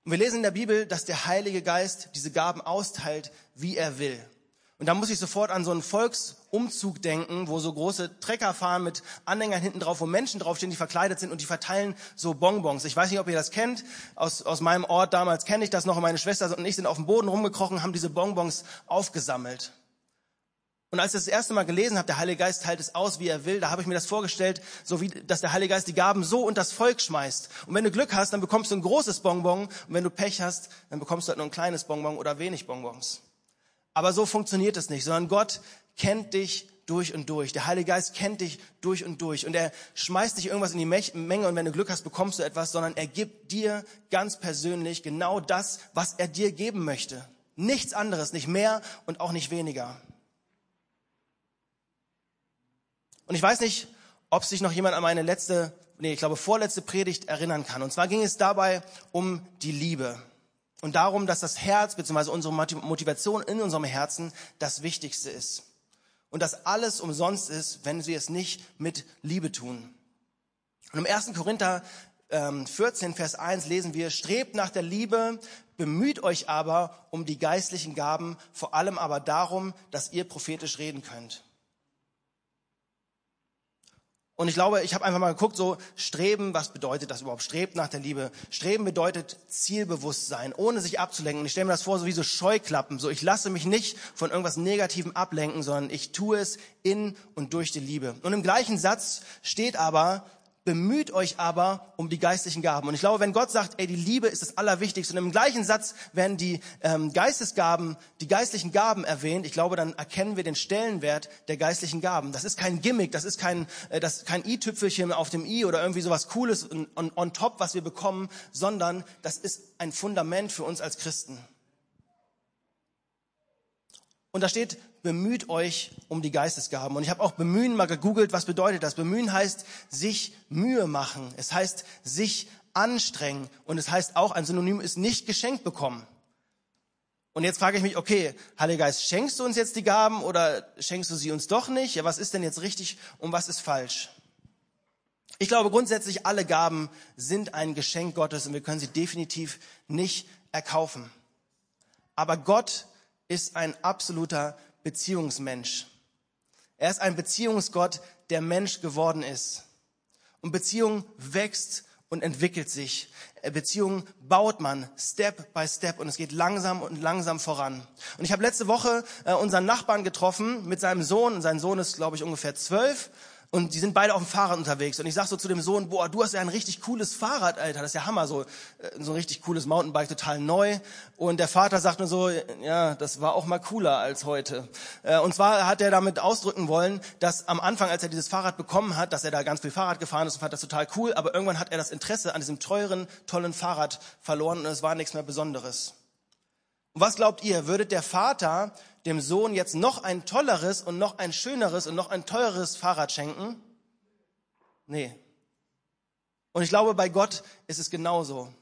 Und wir lesen in der Bibel, dass der Heilige Geist diese Gaben austeilt, wie er will. Und da muss ich sofort an so einen Volksumzug denken, wo so große Trecker fahren mit Anhängern hinten drauf, wo Menschen draufstehen, die verkleidet sind und die verteilen so Bonbons. Ich weiß nicht, ob ihr das kennt. Aus, aus meinem Ort damals kenne ich das noch. Meine Schwester und ich sind auf dem Boden rumgekrochen, haben diese Bonbons aufgesammelt. Und als ich das, erste Mal gelesen habe, der Heilige Geist teilt es aus, wie er will, da habe ich mir das vorgestellt, so wie, dass der Heilige Geist die Gaben so und das Volk schmeißt. Und wenn du Glück hast, dann bekommst du ein großes Bonbon. Und wenn du Pech hast, dann bekommst du halt nur ein kleines Bonbon oder wenig Bonbons. Aber so funktioniert es nicht, sondern Gott kennt dich durch und durch. Der Heilige Geist kennt dich durch und durch. Und er schmeißt dich irgendwas in die Menge und wenn du Glück hast, bekommst du etwas, sondern er gibt dir ganz persönlich genau das, was er dir geben möchte. Nichts anderes, nicht mehr und auch nicht weniger. Und ich weiß nicht, ob sich noch jemand an meine letzte, nee, ich glaube vorletzte Predigt erinnern kann. Und zwar ging es dabei um die Liebe und darum, dass das Herz bzw. unsere Motivation in unserem Herzen das Wichtigste ist. Und dass alles umsonst ist, wenn wir es nicht mit Liebe tun. Und im 1. Korinther 14, ähm, Vers 1 lesen wir, strebt nach der Liebe, bemüht euch aber um die geistlichen Gaben, vor allem aber darum, dass ihr prophetisch reden könnt. Und ich glaube, ich habe einfach mal geguckt, so Streben, was bedeutet das überhaupt? Strebt nach der Liebe. Streben bedeutet Zielbewusstsein, ohne sich abzulenken. Ich stelle mir das vor, so wie so Scheuklappen. So, ich lasse mich nicht von irgendwas Negativem ablenken, sondern ich tue es in und durch die Liebe. Und im gleichen Satz steht aber, bemüht euch aber um die geistlichen Gaben. Und ich glaube, wenn Gott sagt, ey, die Liebe ist das Allerwichtigste, und im gleichen Satz werden die ähm, Geistesgaben, die geistlichen Gaben erwähnt, ich glaube, dann erkennen wir den Stellenwert der geistlichen Gaben. Das ist kein Gimmick, das ist kein, äh, das kein i-Tüpfelchen auf dem i oder irgendwie sowas Cooles on, on top, was wir bekommen, sondern das ist ein Fundament für uns als Christen. Und da steht, bemüht euch um die Geistesgaben. Und ich habe auch bemühen mal gegoogelt, was bedeutet das? Bemühen heißt sich Mühe machen. Es heißt sich anstrengen. Und es heißt auch, ein Synonym ist nicht geschenkt bekommen. Und jetzt frage ich mich, okay, Heiliger Geist, schenkst du uns jetzt die Gaben oder schenkst du sie uns doch nicht? Ja, was ist denn jetzt richtig und was ist falsch? Ich glaube grundsätzlich, alle Gaben sind ein Geschenk Gottes und wir können sie definitiv nicht erkaufen. Aber Gott ist ein absoluter Beziehungsmensch. Er ist ein Beziehungsgott, der Mensch geworden ist. Und Beziehung wächst und entwickelt sich. Äh, Beziehungen baut man Step by Step und es geht langsam und langsam voran. Und ich habe letzte Woche äh, unseren Nachbarn getroffen mit seinem Sohn. Und sein Sohn ist, glaube ich, ungefähr zwölf. Und die sind beide auf dem Fahrrad unterwegs. Und ich sag so zu dem Sohn, boah, du hast ja ein richtig cooles Fahrrad, Alter. Das ist ja Hammer, so, äh, so ein richtig cooles Mountainbike, total neu. Und der Vater sagt nur so, ja, das war auch mal cooler als heute. Äh, und zwar hat er damit ausdrücken wollen, dass am Anfang, als er dieses Fahrrad bekommen hat, dass er da ganz viel Fahrrad gefahren ist und fand das total cool. Aber irgendwann hat er das Interesse an diesem teuren, tollen Fahrrad verloren und es war nichts mehr Besonderes. Und was glaubt ihr, würde der Vater dem Sohn jetzt noch ein tolleres und noch ein schöneres und noch ein teures Fahrrad schenken? Nee. Und ich glaube, bei Gott ist es genauso.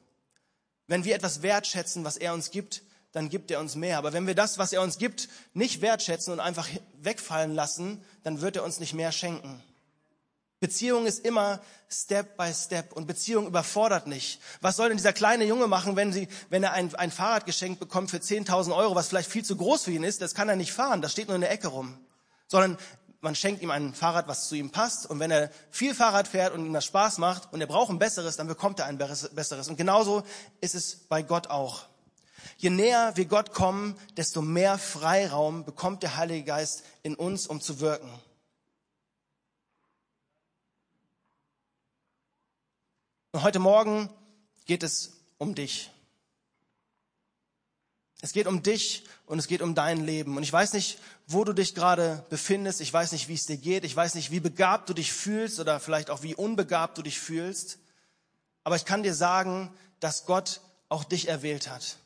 Wenn wir etwas wertschätzen, was er uns gibt, dann gibt er uns mehr. Aber wenn wir das, was er uns gibt, nicht wertschätzen und einfach wegfallen lassen, dann wird er uns nicht mehr schenken. Beziehung ist immer Step by Step und Beziehung überfordert nicht. Was soll denn dieser kleine Junge machen, wenn, sie, wenn er ein, ein Fahrrad geschenkt bekommt für 10.000 Euro, was vielleicht viel zu groß für ihn ist? Das kann er nicht fahren, das steht nur in der Ecke rum. Sondern man schenkt ihm ein Fahrrad, was zu ihm passt. Und wenn er viel Fahrrad fährt und ihm das Spaß macht und er braucht ein besseres, dann bekommt er ein besseres. Und genauso ist es bei Gott auch. Je näher wir Gott kommen, desto mehr Freiraum bekommt der Heilige Geist in uns, um zu wirken. Und heute Morgen geht es um dich. Es geht um dich und es geht um dein Leben. Und ich weiß nicht, wo du dich gerade befindest. Ich weiß nicht, wie es dir geht. Ich weiß nicht, wie begabt du dich fühlst oder vielleicht auch wie unbegabt du dich fühlst. Aber ich kann dir sagen, dass Gott auch dich erwählt hat.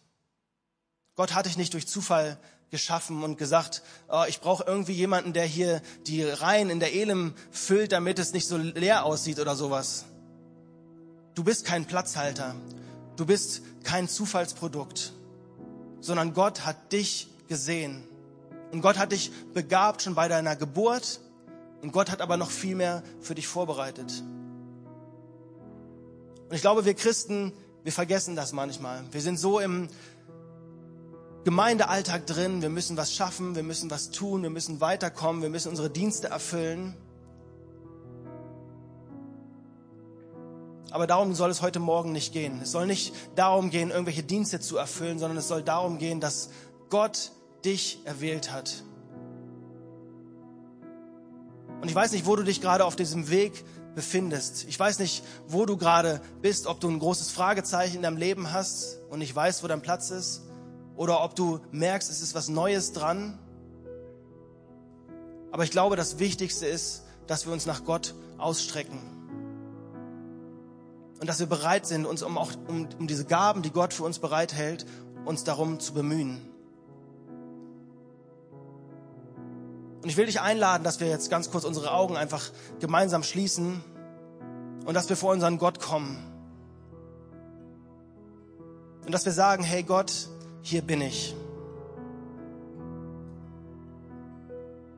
Gott hat dich nicht durch Zufall geschaffen und gesagt, oh, ich brauche irgendwie jemanden, der hier die Reihen in der Elim füllt, damit es nicht so leer aussieht oder sowas. Du bist kein Platzhalter. Du bist kein Zufallsprodukt, sondern Gott hat dich gesehen. Und Gott hat dich begabt schon bei deiner Geburt. Und Gott hat aber noch viel mehr für dich vorbereitet. Und ich glaube, wir Christen, wir vergessen das manchmal. Wir sind so im Gemeindealltag drin. Wir müssen was schaffen. Wir müssen was tun. Wir müssen weiterkommen. Wir müssen unsere Dienste erfüllen. Aber darum soll es heute Morgen nicht gehen. Es soll nicht darum gehen, irgendwelche Dienste zu erfüllen, sondern es soll darum gehen, dass Gott dich erwählt hat. Und ich weiß nicht, wo du dich gerade auf diesem Weg befindest. Ich weiß nicht, wo du gerade bist, ob du ein großes Fragezeichen in deinem Leben hast und nicht weißt, wo dein Platz ist, oder ob du merkst, es ist was Neues dran. Aber ich glaube, das Wichtigste ist, dass wir uns nach Gott ausstrecken und dass wir bereit sind, uns um, auch, um, um diese Gaben, die Gott für uns bereithält, uns darum zu bemühen. Und ich will dich einladen, dass wir jetzt ganz kurz unsere Augen einfach gemeinsam schließen und dass wir vor unseren Gott kommen. Und dass wir sagen, hey Gott, hier bin ich.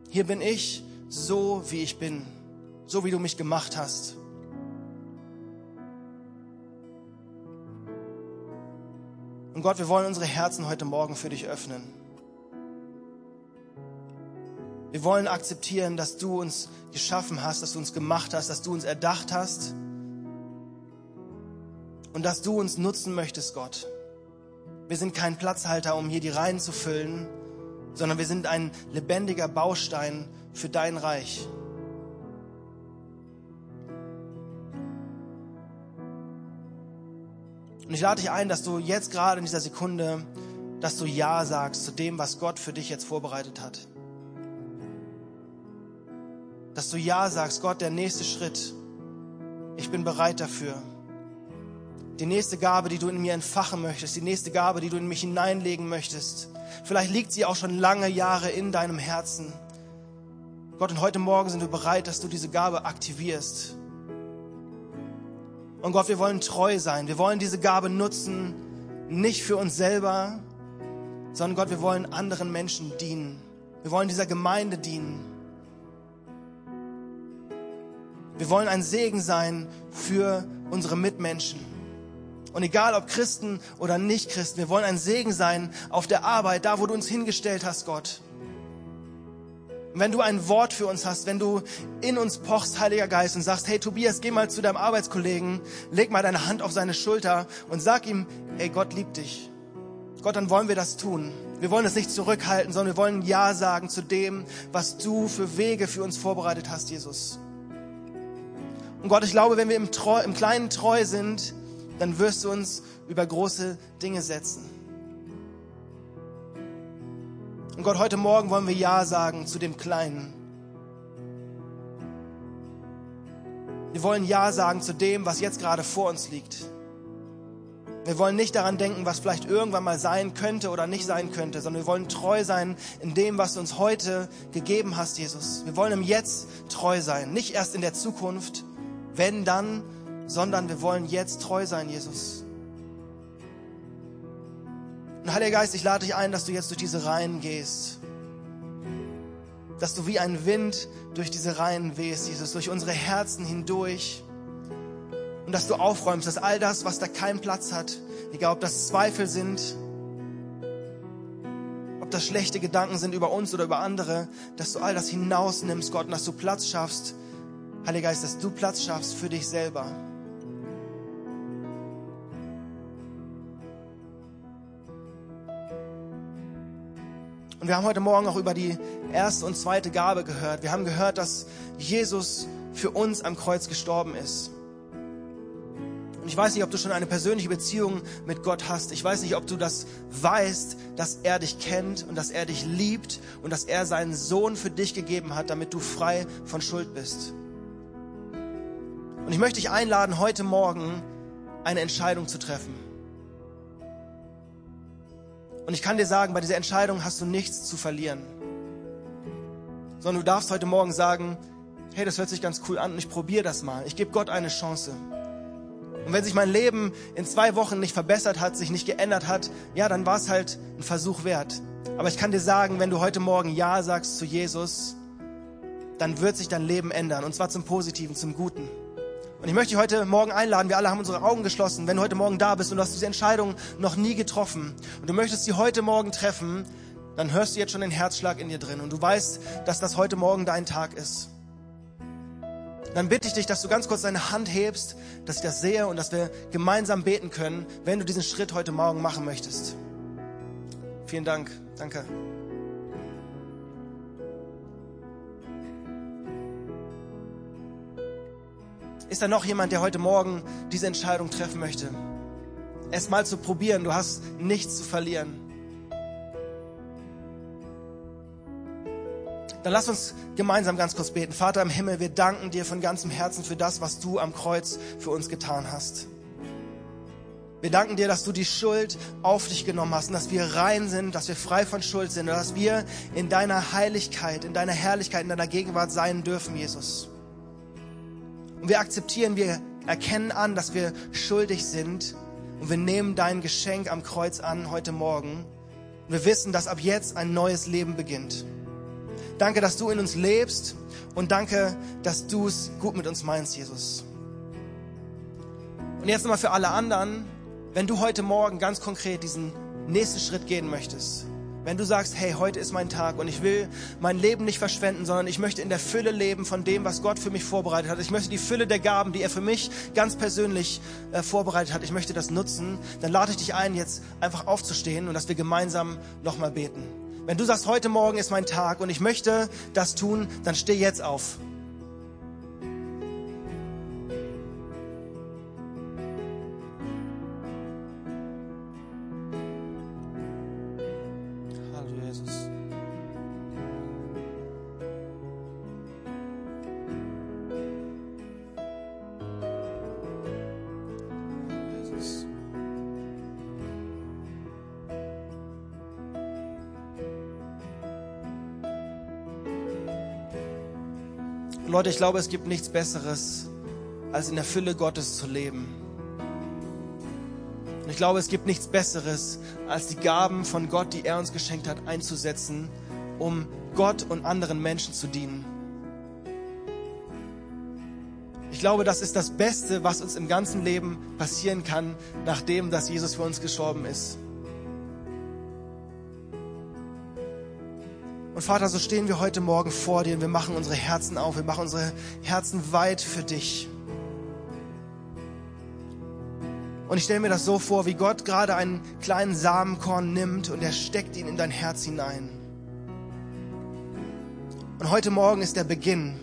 Hier bin ich so, wie ich bin, so wie du mich gemacht hast. Und Gott, wir wollen unsere Herzen heute Morgen für dich öffnen. Wir wollen akzeptieren, dass du uns geschaffen hast, dass du uns gemacht hast, dass du uns erdacht hast und dass du uns nutzen möchtest, Gott. Wir sind kein Platzhalter, um hier die Reihen zu füllen, sondern wir sind ein lebendiger Baustein für dein Reich. Und ich lade dich ein, dass du jetzt gerade in dieser Sekunde, dass du Ja sagst zu dem, was Gott für dich jetzt vorbereitet hat. Dass du Ja sagst, Gott, der nächste Schritt. Ich bin bereit dafür. die nächste Gabe, die du in mir entfachen möchtest, die nächste Gabe, die du in mich hineinlegen möchtest. Vielleicht liegt sie auch schon lange Jahre in deinem Herzen. Gott, und heute Morgen sind wir bereit, dass du diese Gabe aktivierst. Und Gott, wir wollen treu sein. Wir wollen diese Gabe nutzen, nicht für uns selber, sondern Gott, wir wollen anderen Menschen dienen. Wir wollen dieser Gemeinde dienen. Wir wollen ein Segen sein für unsere Mitmenschen. Und egal ob Christen oder nicht Christen, wir wollen ein Segen sein auf der Arbeit, da wo du uns hingestellt hast, Gott. Und wenn du ein Wort für uns hast, wenn du in uns pochst, Heiliger Geist, und sagst, hey Tobias, geh mal zu deinem Arbeitskollegen, leg mal deine Hand auf seine Schulter und sag ihm, ey, Gott liebt dich. Gott, dann wollen wir das tun. Wir wollen es nicht zurückhalten, sondern wir wollen Ja sagen zu dem, was du für Wege für uns vorbereitet hast, Jesus. Und Gott, ich glaube, wenn wir im, Treu, im Kleinen treu sind, dann wirst du uns über große Dinge setzen. Und Gott, heute Morgen wollen wir Ja sagen zu dem Kleinen. Wir wollen Ja sagen zu dem, was jetzt gerade vor uns liegt. Wir wollen nicht daran denken, was vielleicht irgendwann mal sein könnte oder nicht sein könnte, sondern wir wollen treu sein in dem, was du uns heute gegeben hast, Jesus. Wir wollen im Jetzt treu sein, nicht erst in der Zukunft, wenn dann, sondern wir wollen jetzt treu sein, Jesus. Und Heiliger Geist, ich lade dich ein, dass du jetzt durch diese Reihen gehst. Dass du wie ein Wind durch diese Reihen wehst, Jesus, durch unsere Herzen hindurch. Und dass du aufräumst, dass all das, was da keinen Platz hat, egal ob das Zweifel sind, ob das schlechte Gedanken sind über uns oder über andere, dass du all das hinausnimmst, Gott, und dass du Platz schaffst, Heiliger Geist, dass du Platz schaffst für dich selber. Und wir haben heute Morgen auch über die erste und zweite Gabe gehört. Wir haben gehört, dass Jesus für uns am Kreuz gestorben ist. Und ich weiß nicht, ob du schon eine persönliche Beziehung mit Gott hast. Ich weiß nicht, ob du das weißt, dass er dich kennt und dass er dich liebt und dass er seinen Sohn für dich gegeben hat, damit du frei von Schuld bist. Und ich möchte dich einladen, heute Morgen eine Entscheidung zu treffen. Und ich kann dir sagen, bei dieser Entscheidung hast du nichts zu verlieren. Sondern du darfst heute Morgen sagen, hey, das hört sich ganz cool an und ich probiere das mal. Ich gebe Gott eine Chance. Und wenn sich mein Leben in zwei Wochen nicht verbessert hat, sich nicht geändert hat, ja, dann war es halt ein Versuch wert. Aber ich kann dir sagen, wenn du heute Morgen Ja sagst zu Jesus, dann wird sich dein Leben ändern. Und zwar zum Positiven, zum Guten. Und ich möchte dich heute Morgen einladen. Wir alle haben unsere Augen geschlossen. Wenn du heute Morgen da bist und du hast diese Entscheidung noch nie getroffen und du möchtest sie heute Morgen treffen, dann hörst du jetzt schon den Herzschlag in dir drin und du weißt, dass das heute Morgen dein Tag ist. Dann bitte ich dich, dass du ganz kurz deine Hand hebst, dass ich das sehe und dass wir gemeinsam beten können, wenn du diesen Schritt heute Morgen machen möchtest. Vielen Dank. Danke. Ist da noch jemand, der heute Morgen diese Entscheidung treffen möchte? Es mal zu probieren, du hast nichts zu verlieren. Dann lass uns gemeinsam ganz kurz beten. Vater im Himmel, wir danken dir von ganzem Herzen für das, was du am Kreuz für uns getan hast. Wir danken dir, dass du die Schuld auf dich genommen hast und dass wir rein sind, dass wir frei von Schuld sind und dass wir in deiner Heiligkeit, in deiner Herrlichkeit, in deiner Gegenwart sein dürfen, Jesus. Und wir akzeptieren, wir erkennen an, dass wir schuldig sind. Und wir nehmen dein Geschenk am Kreuz an heute Morgen. Und wir wissen, dass ab jetzt ein neues Leben beginnt. Danke, dass du in uns lebst. Und danke, dass du es gut mit uns meinst, Jesus. Und jetzt nochmal für alle anderen, wenn du heute Morgen ganz konkret diesen nächsten Schritt gehen möchtest, wenn du sagst, hey, heute ist mein Tag und ich will mein Leben nicht verschwenden, sondern ich möchte in der Fülle leben von dem, was Gott für mich vorbereitet hat. Ich möchte die Fülle der Gaben, die er für mich ganz persönlich äh, vorbereitet hat, ich möchte das nutzen. Dann lade ich dich ein, jetzt einfach aufzustehen und dass wir gemeinsam nochmal beten. Wenn du sagst, heute Morgen ist mein Tag und ich möchte das tun, dann steh jetzt auf. Leute, ich glaube, es gibt nichts Besseres, als in der Fülle Gottes zu leben. Und ich glaube, es gibt nichts Besseres, als die Gaben von Gott, die er uns geschenkt hat, einzusetzen, um Gott und anderen Menschen zu dienen. Ich glaube, das ist das Beste, was uns im ganzen Leben passieren kann, nachdem dass Jesus für uns gestorben ist. Und Vater, so stehen wir heute Morgen vor dir und wir machen unsere Herzen auf, wir machen unsere Herzen weit für dich. Und ich stelle mir das so vor, wie Gott gerade einen kleinen Samenkorn nimmt und er steckt ihn in dein Herz hinein. Und heute Morgen ist der Beginn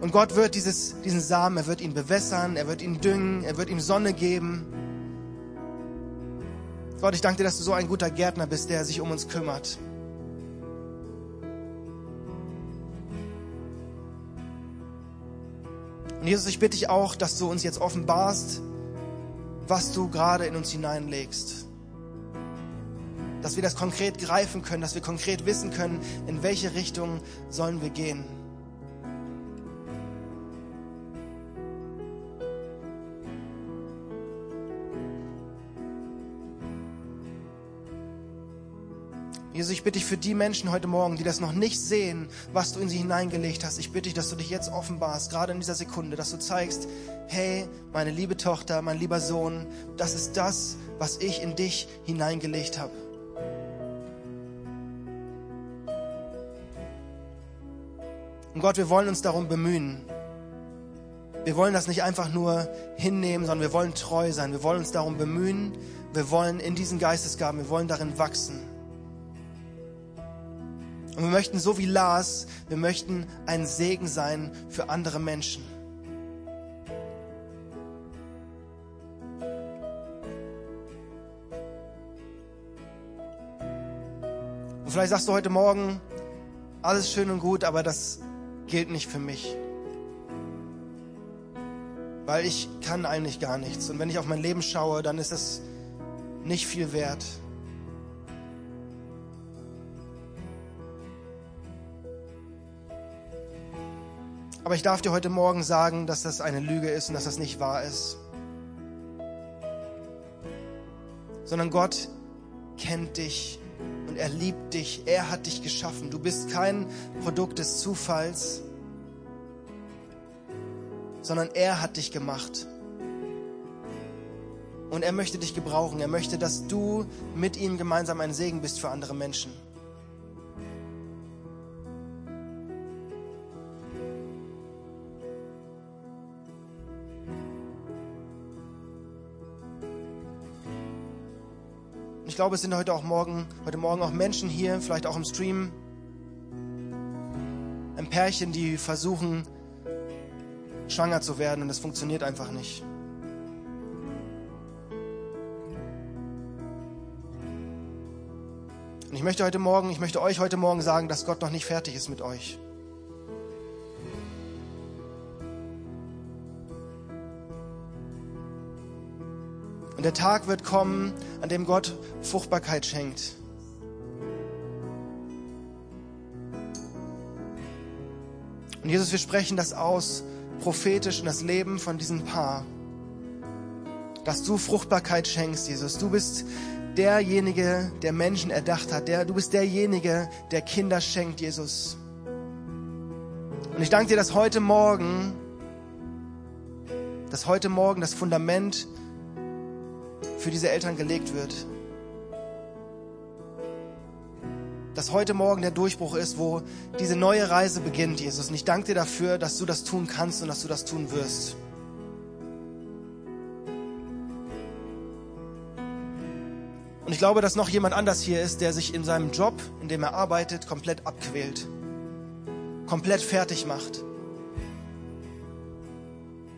und Gott wird dieses, diesen Samen, er wird ihn bewässern, er wird ihn düngen, er wird ihm Sonne geben. Gott, ich danke dir, dass du so ein guter Gärtner bist, der sich um uns kümmert. Und Jesus, ich bitte dich auch, dass du uns jetzt offenbarst, was du gerade in uns hineinlegst. Dass wir das konkret greifen können, dass wir konkret wissen können, in welche Richtung sollen wir gehen. Jesus, ich bitte dich für die Menschen heute Morgen, die das noch nicht sehen, was du in sie hineingelegt hast. Ich bitte dich, dass du dich jetzt offenbarst, gerade in dieser Sekunde, dass du zeigst, hey, meine liebe Tochter, mein lieber Sohn, das ist das, was ich in dich hineingelegt habe. Und Gott, wir wollen uns darum bemühen. Wir wollen das nicht einfach nur hinnehmen, sondern wir wollen treu sein. Wir wollen uns darum bemühen. Wir wollen in diesen Geistesgaben, wir wollen darin wachsen. Und wir möchten so wie Lars, wir möchten ein Segen sein für andere Menschen. Und vielleicht sagst du heute Morgen, alles schön und gut, aber das gilt nicht für mich. Weil ich kann eigentlich gar nichts. Und wenn ich auf mein Leben schaue, dann ist das nicht viel wert. Aber ich darf dir heute Morgen sagen, dass das eine Lüge ist und dass das nicht wahr ist. Sondern Gott kennt dich und er liebt dich. Er hat dich geschaffen. Du bist kein Produkt des Zufalls, sondern er hat dich gemacht. Und er möchte dich gebrauchen. Er möchte, dass du mit ihm gemeinsam ein Segen bist für andere Menschen. Ich glaube, es sind heute auch morgen, heute Morgen auch Menschen hier, vielleicht auch im Stream, ein Pärchen, die versuchen, schwanger zu werden und es funktioniert einfach nicht. Und ich möchte heute Morgen, ich möchte euch heute Morgen sagen, dass Gott noch nicht fertig ist mit euch. Und der Tag wird kommen, an dem Gott Fruchtbarkeit schenkt. Und Jesus, wir sprechen das aus, prophetisch in das Leben von diesem Paar. Dass du Fruchtbarkeit schenkst, Jesus. Du bist derjenige, der Menschen erdacht hat. Der, du bist derjenige, der Kinder schenkt, Jesus. Und ich danke dir, dass heute Morgen, dass heute Morgen das Fundament für diese Eltern gelegt wird. Dass heute Morgen der Durchbruch ist, wo diese neue Reise beginnt, Jesus. Und ich danke dir dafür, dass du das tun kannst und dass du das tun wirst. Und ich glaube, dass noch jemand anders hier ist, der sich in seinem Job, in dem er arbeitet, komplett abquält. Komplett fertig macht.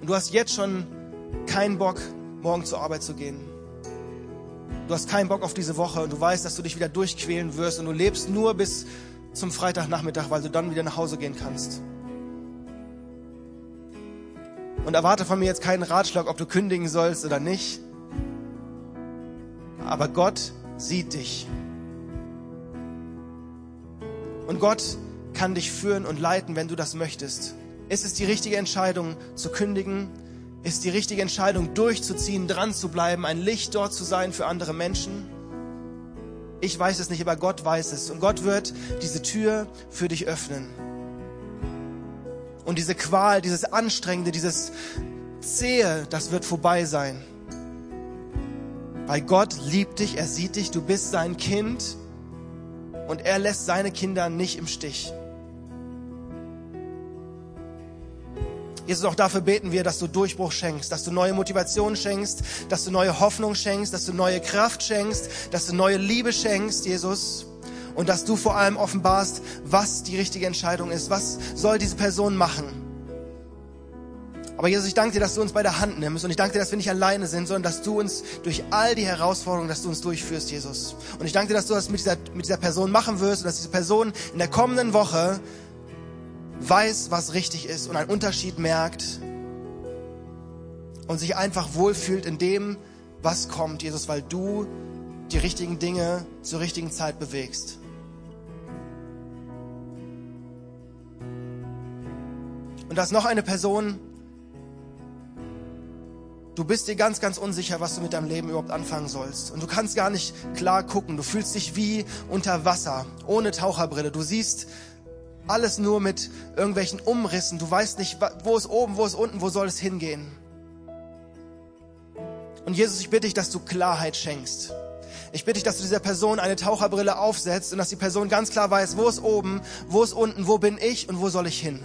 Und du hast jetzt schon keinen Bock, morgen zur Arbeit zu gehen. Du hast keinen Bock auf diese Woche und du weißt, dass du dich wieder durchquälen wirst und du lebst nur bis zum Freitagnachmittag, weil du dann wieder nach Hause gehen kannst. Und erwarte von mir jetzt keinen Ratschlag, ob du kündigen sollst oder nicht. Aber Gott sieht dich. Und Gott kann dich führen und leiten, wenn du das möchtest. Ist es die richtige Entscheidung zu kündigen? Ist die richtige Entscheidung durchzuziehen, dran zu bleiben, ein Licht dort zu sein für andere Menschen? Ich weiß es nicht, aber Gott weiß es. Und Gott wird diese Tür für dich öffnen. Und diese Qual, dieses Anstrengende, dieses Zähe, das wird vorbei sein. Weil Gott liebt dich, er sieht dich, du bist sein Kind und er lässt seine Kinder nicht im Stich. Jesus, auch dafür beten wir, dass du Durchbruch schenkst, dass du neue Motivation schenkst, dass du neue Hoffnung schenkst, dass du neue Kraft schenkst, dass du neue Liebe schenkst, Jesus. Und dass du vor allem offenbarst, was die richtige Entscheidung ist. Was soll diese Person machen? Aber Jesus, ich danke dir, dass du uns bei der Hand nimmst und ich danke dir, dass wir nicht alleine sind, sondern dass du uns durch all die Herausforderungen, dass du uns durchführst, Jesus. Und ich danke dir, dass du das mit dieser, mit dieser Person machen wirst und dass diese Person in der kommenden Woche weiß, was richtig ist und einen Unterschied merkt und sich einfach wohlfühlt in dem, was kommt, Jesus, weil du die richtigen Dinge zur richtigen Zeit bewegst. Und da ist noch eine Person, du bist dir ganz, ganz unsicher, was du mit deinem Leben überhaupt anfangen sollst. Und du kannst gar nicht klar gucken. Du fühlst dich wie unter Wasser, ohne Taucherbrille. Du siehst alles nur mit irgendwelchen Umrissen. Du weißt nicht, wo ist oben, wo ist unten, wo soll es hingehen. Und Jesus, ich bitte dich, dass du Klarheit schenkst. Ich bitte dich, dass du dieser Person eine Taucherbrille aufsetzt und dass die Person ganz klar weiß, wo ist oben, wo ist unten, wo bin ich und wo soll ich hin.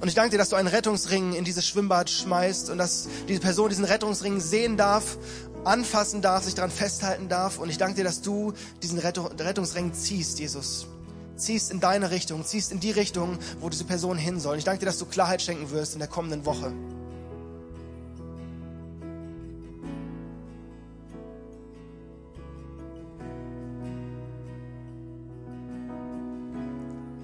Und ich danke dir, dass du einen Rettungsring in dieses Schwimmbad schmeißt und dass diese Person diesen Rettungsring sehen darf anfassen darf, sich daran festhalten darf. Und ich danke dir, dass du diesen Rettungsring ziehst, Jesus. Ziehst in deine Richtung, ziehst in die Richtung, wo diese Person hin soll. Und ich danke dir, dass du Klarheit schenken wirst in der kommenden Woche.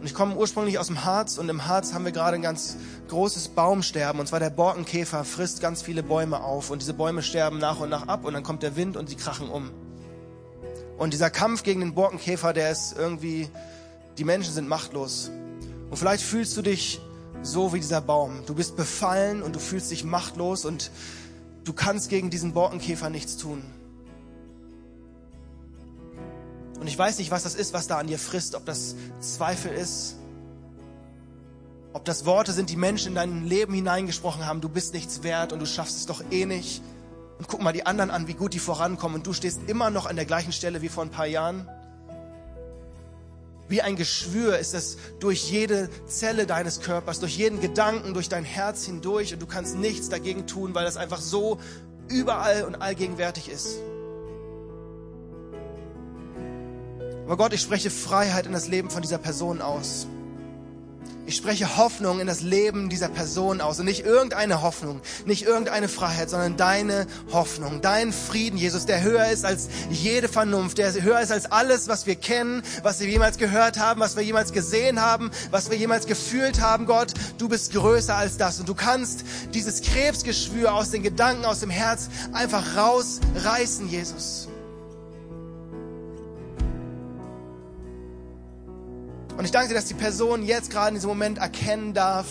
Und ich komme ursprünglich aus dem Harz und im Harz haben wir gerade ein ganz großes Baumsterben. Und zwar der Borkenkäfer frisst ganz viele Bäume auf und diese Bäume sterben nach und nach ab und dann kommt der Wind und sie krachen um. Und dieser Kampf gegen den Borkenkäfer, der ist irgendwie, die Menschen sind machtlos. Und vielleicht fühlst du dich so wie dieser Baum. Du bist befallen und du fühlst dich machtlos und du kannst gegen diesen Borkenkäfer nichts tun. Und ich weiß nicht, was das ist, was da an dir frisst, ob das Zweifel ist, ob das Worte sind, die Menschen in dein Leben hineingesprochen haben, du bist nichts wert und du schaffst es doch eh nicht. Und guck mal die anderen an, wie gut die vorankommen und du stehst immer noch an der gleichen Stelle wie vor ein paar Jahren. Wie ein Geschwür ist es durch jede Zelle deines Körpers, durch jeden Gedanken, durch dein Herz hindurch und du kannst nichts dagegen tun, weil das einfach so überall und allgegenwärtig ist. Aber Gott, ich spreche Freiheit in das Leben von dieser Person aus. Ich spreche Hoffnung in das Leben dieser Person aus. Und nicht irgendeine Hoffnung, nicht irgendeine Freiheit, sondern deine Hoffnung, dein Frieden, Jesus, der höher ist als jede Vernunft, der höher ist als alles, was wir kennen, was wir jemals gehört haben, was wir jemals gesehen haben, was wir jemals gefühlt haben. Gott, du bist größer als das. Und du kannst dieses Krebsgeschwür aus den Gedanken, aus dem Herz einfach rausreißen, Jesus. Und ich danke dir, dass die Person jetzt gerade in diesem Moment erkennen darf,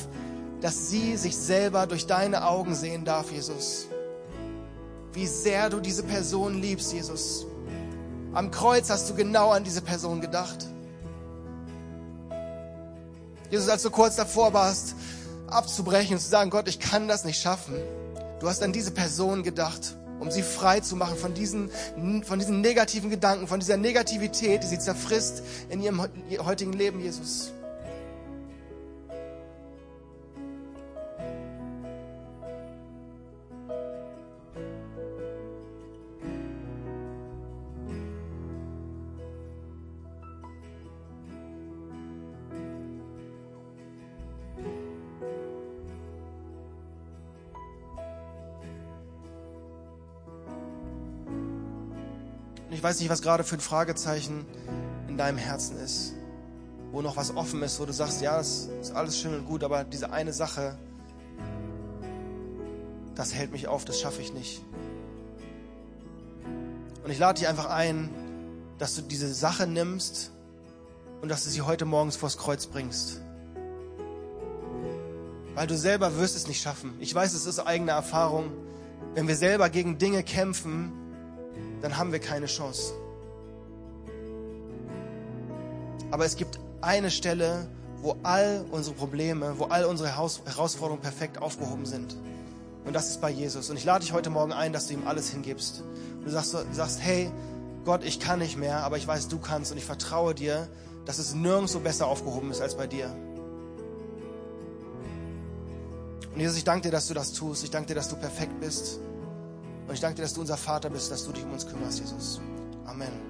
dass sie sich selber durch deine Augen sehen darf, Jesus. Wie sehr du diese Person liebst, Jesus. Am Kreuz hast du genau an diese Person gedacht. Jesus, als du kurz davor warst, abzubrechen und zu sagen, Gott, ich kann das nicht schaffen. Du hast an diese Person gedacht um sie frei zu machen von diesen, von diesen negativen Gedanken, von dieser Negativität, die sie zerfrisst in ihrem heutigen Leben, Jesus. Weiß nicht, was gerade für ein Fragezeichen in deinem Herzen ist, wo noch was offen ist, wo du sagst, ja, das ist alles schön und gut, aber diese eine Sache, das hält mich auf, das schaffe ich nicht. Und ich lade dich einfach ein, dass du diese Sache nimmst und dass du sie heute morgens vors Kreuz bringst. Weil du selber wirst es nicht schaffen. Ich weiß, es ist eigene Erfahrung. Wenn wir selber gegen Dinge kämpfen, dann haben wir keine Chance. Aber es gibt eine Stelle, wo all unsere Probleme, wo all unsere Herausforderungen perfekt aufgehoben sind. Und das ist bei Jesus. Und ich lade dich heute Morgen ein, dass du ihm alles hingibst. Und du sagst, sagst, hey, Gott, ich kann nicht mehr, aber ich weiß, du kannst und ich vertraue dir, dass es nirgendwo besser aufgehoben ist als bei dir. Und Jesus, ich danke dir, dass du das tust. Ich danke dir, dass du perfekt bist. Und ich danke dir, dass du unser Vater bist, dass du dich um uns kümmerst, Jesus. Amen.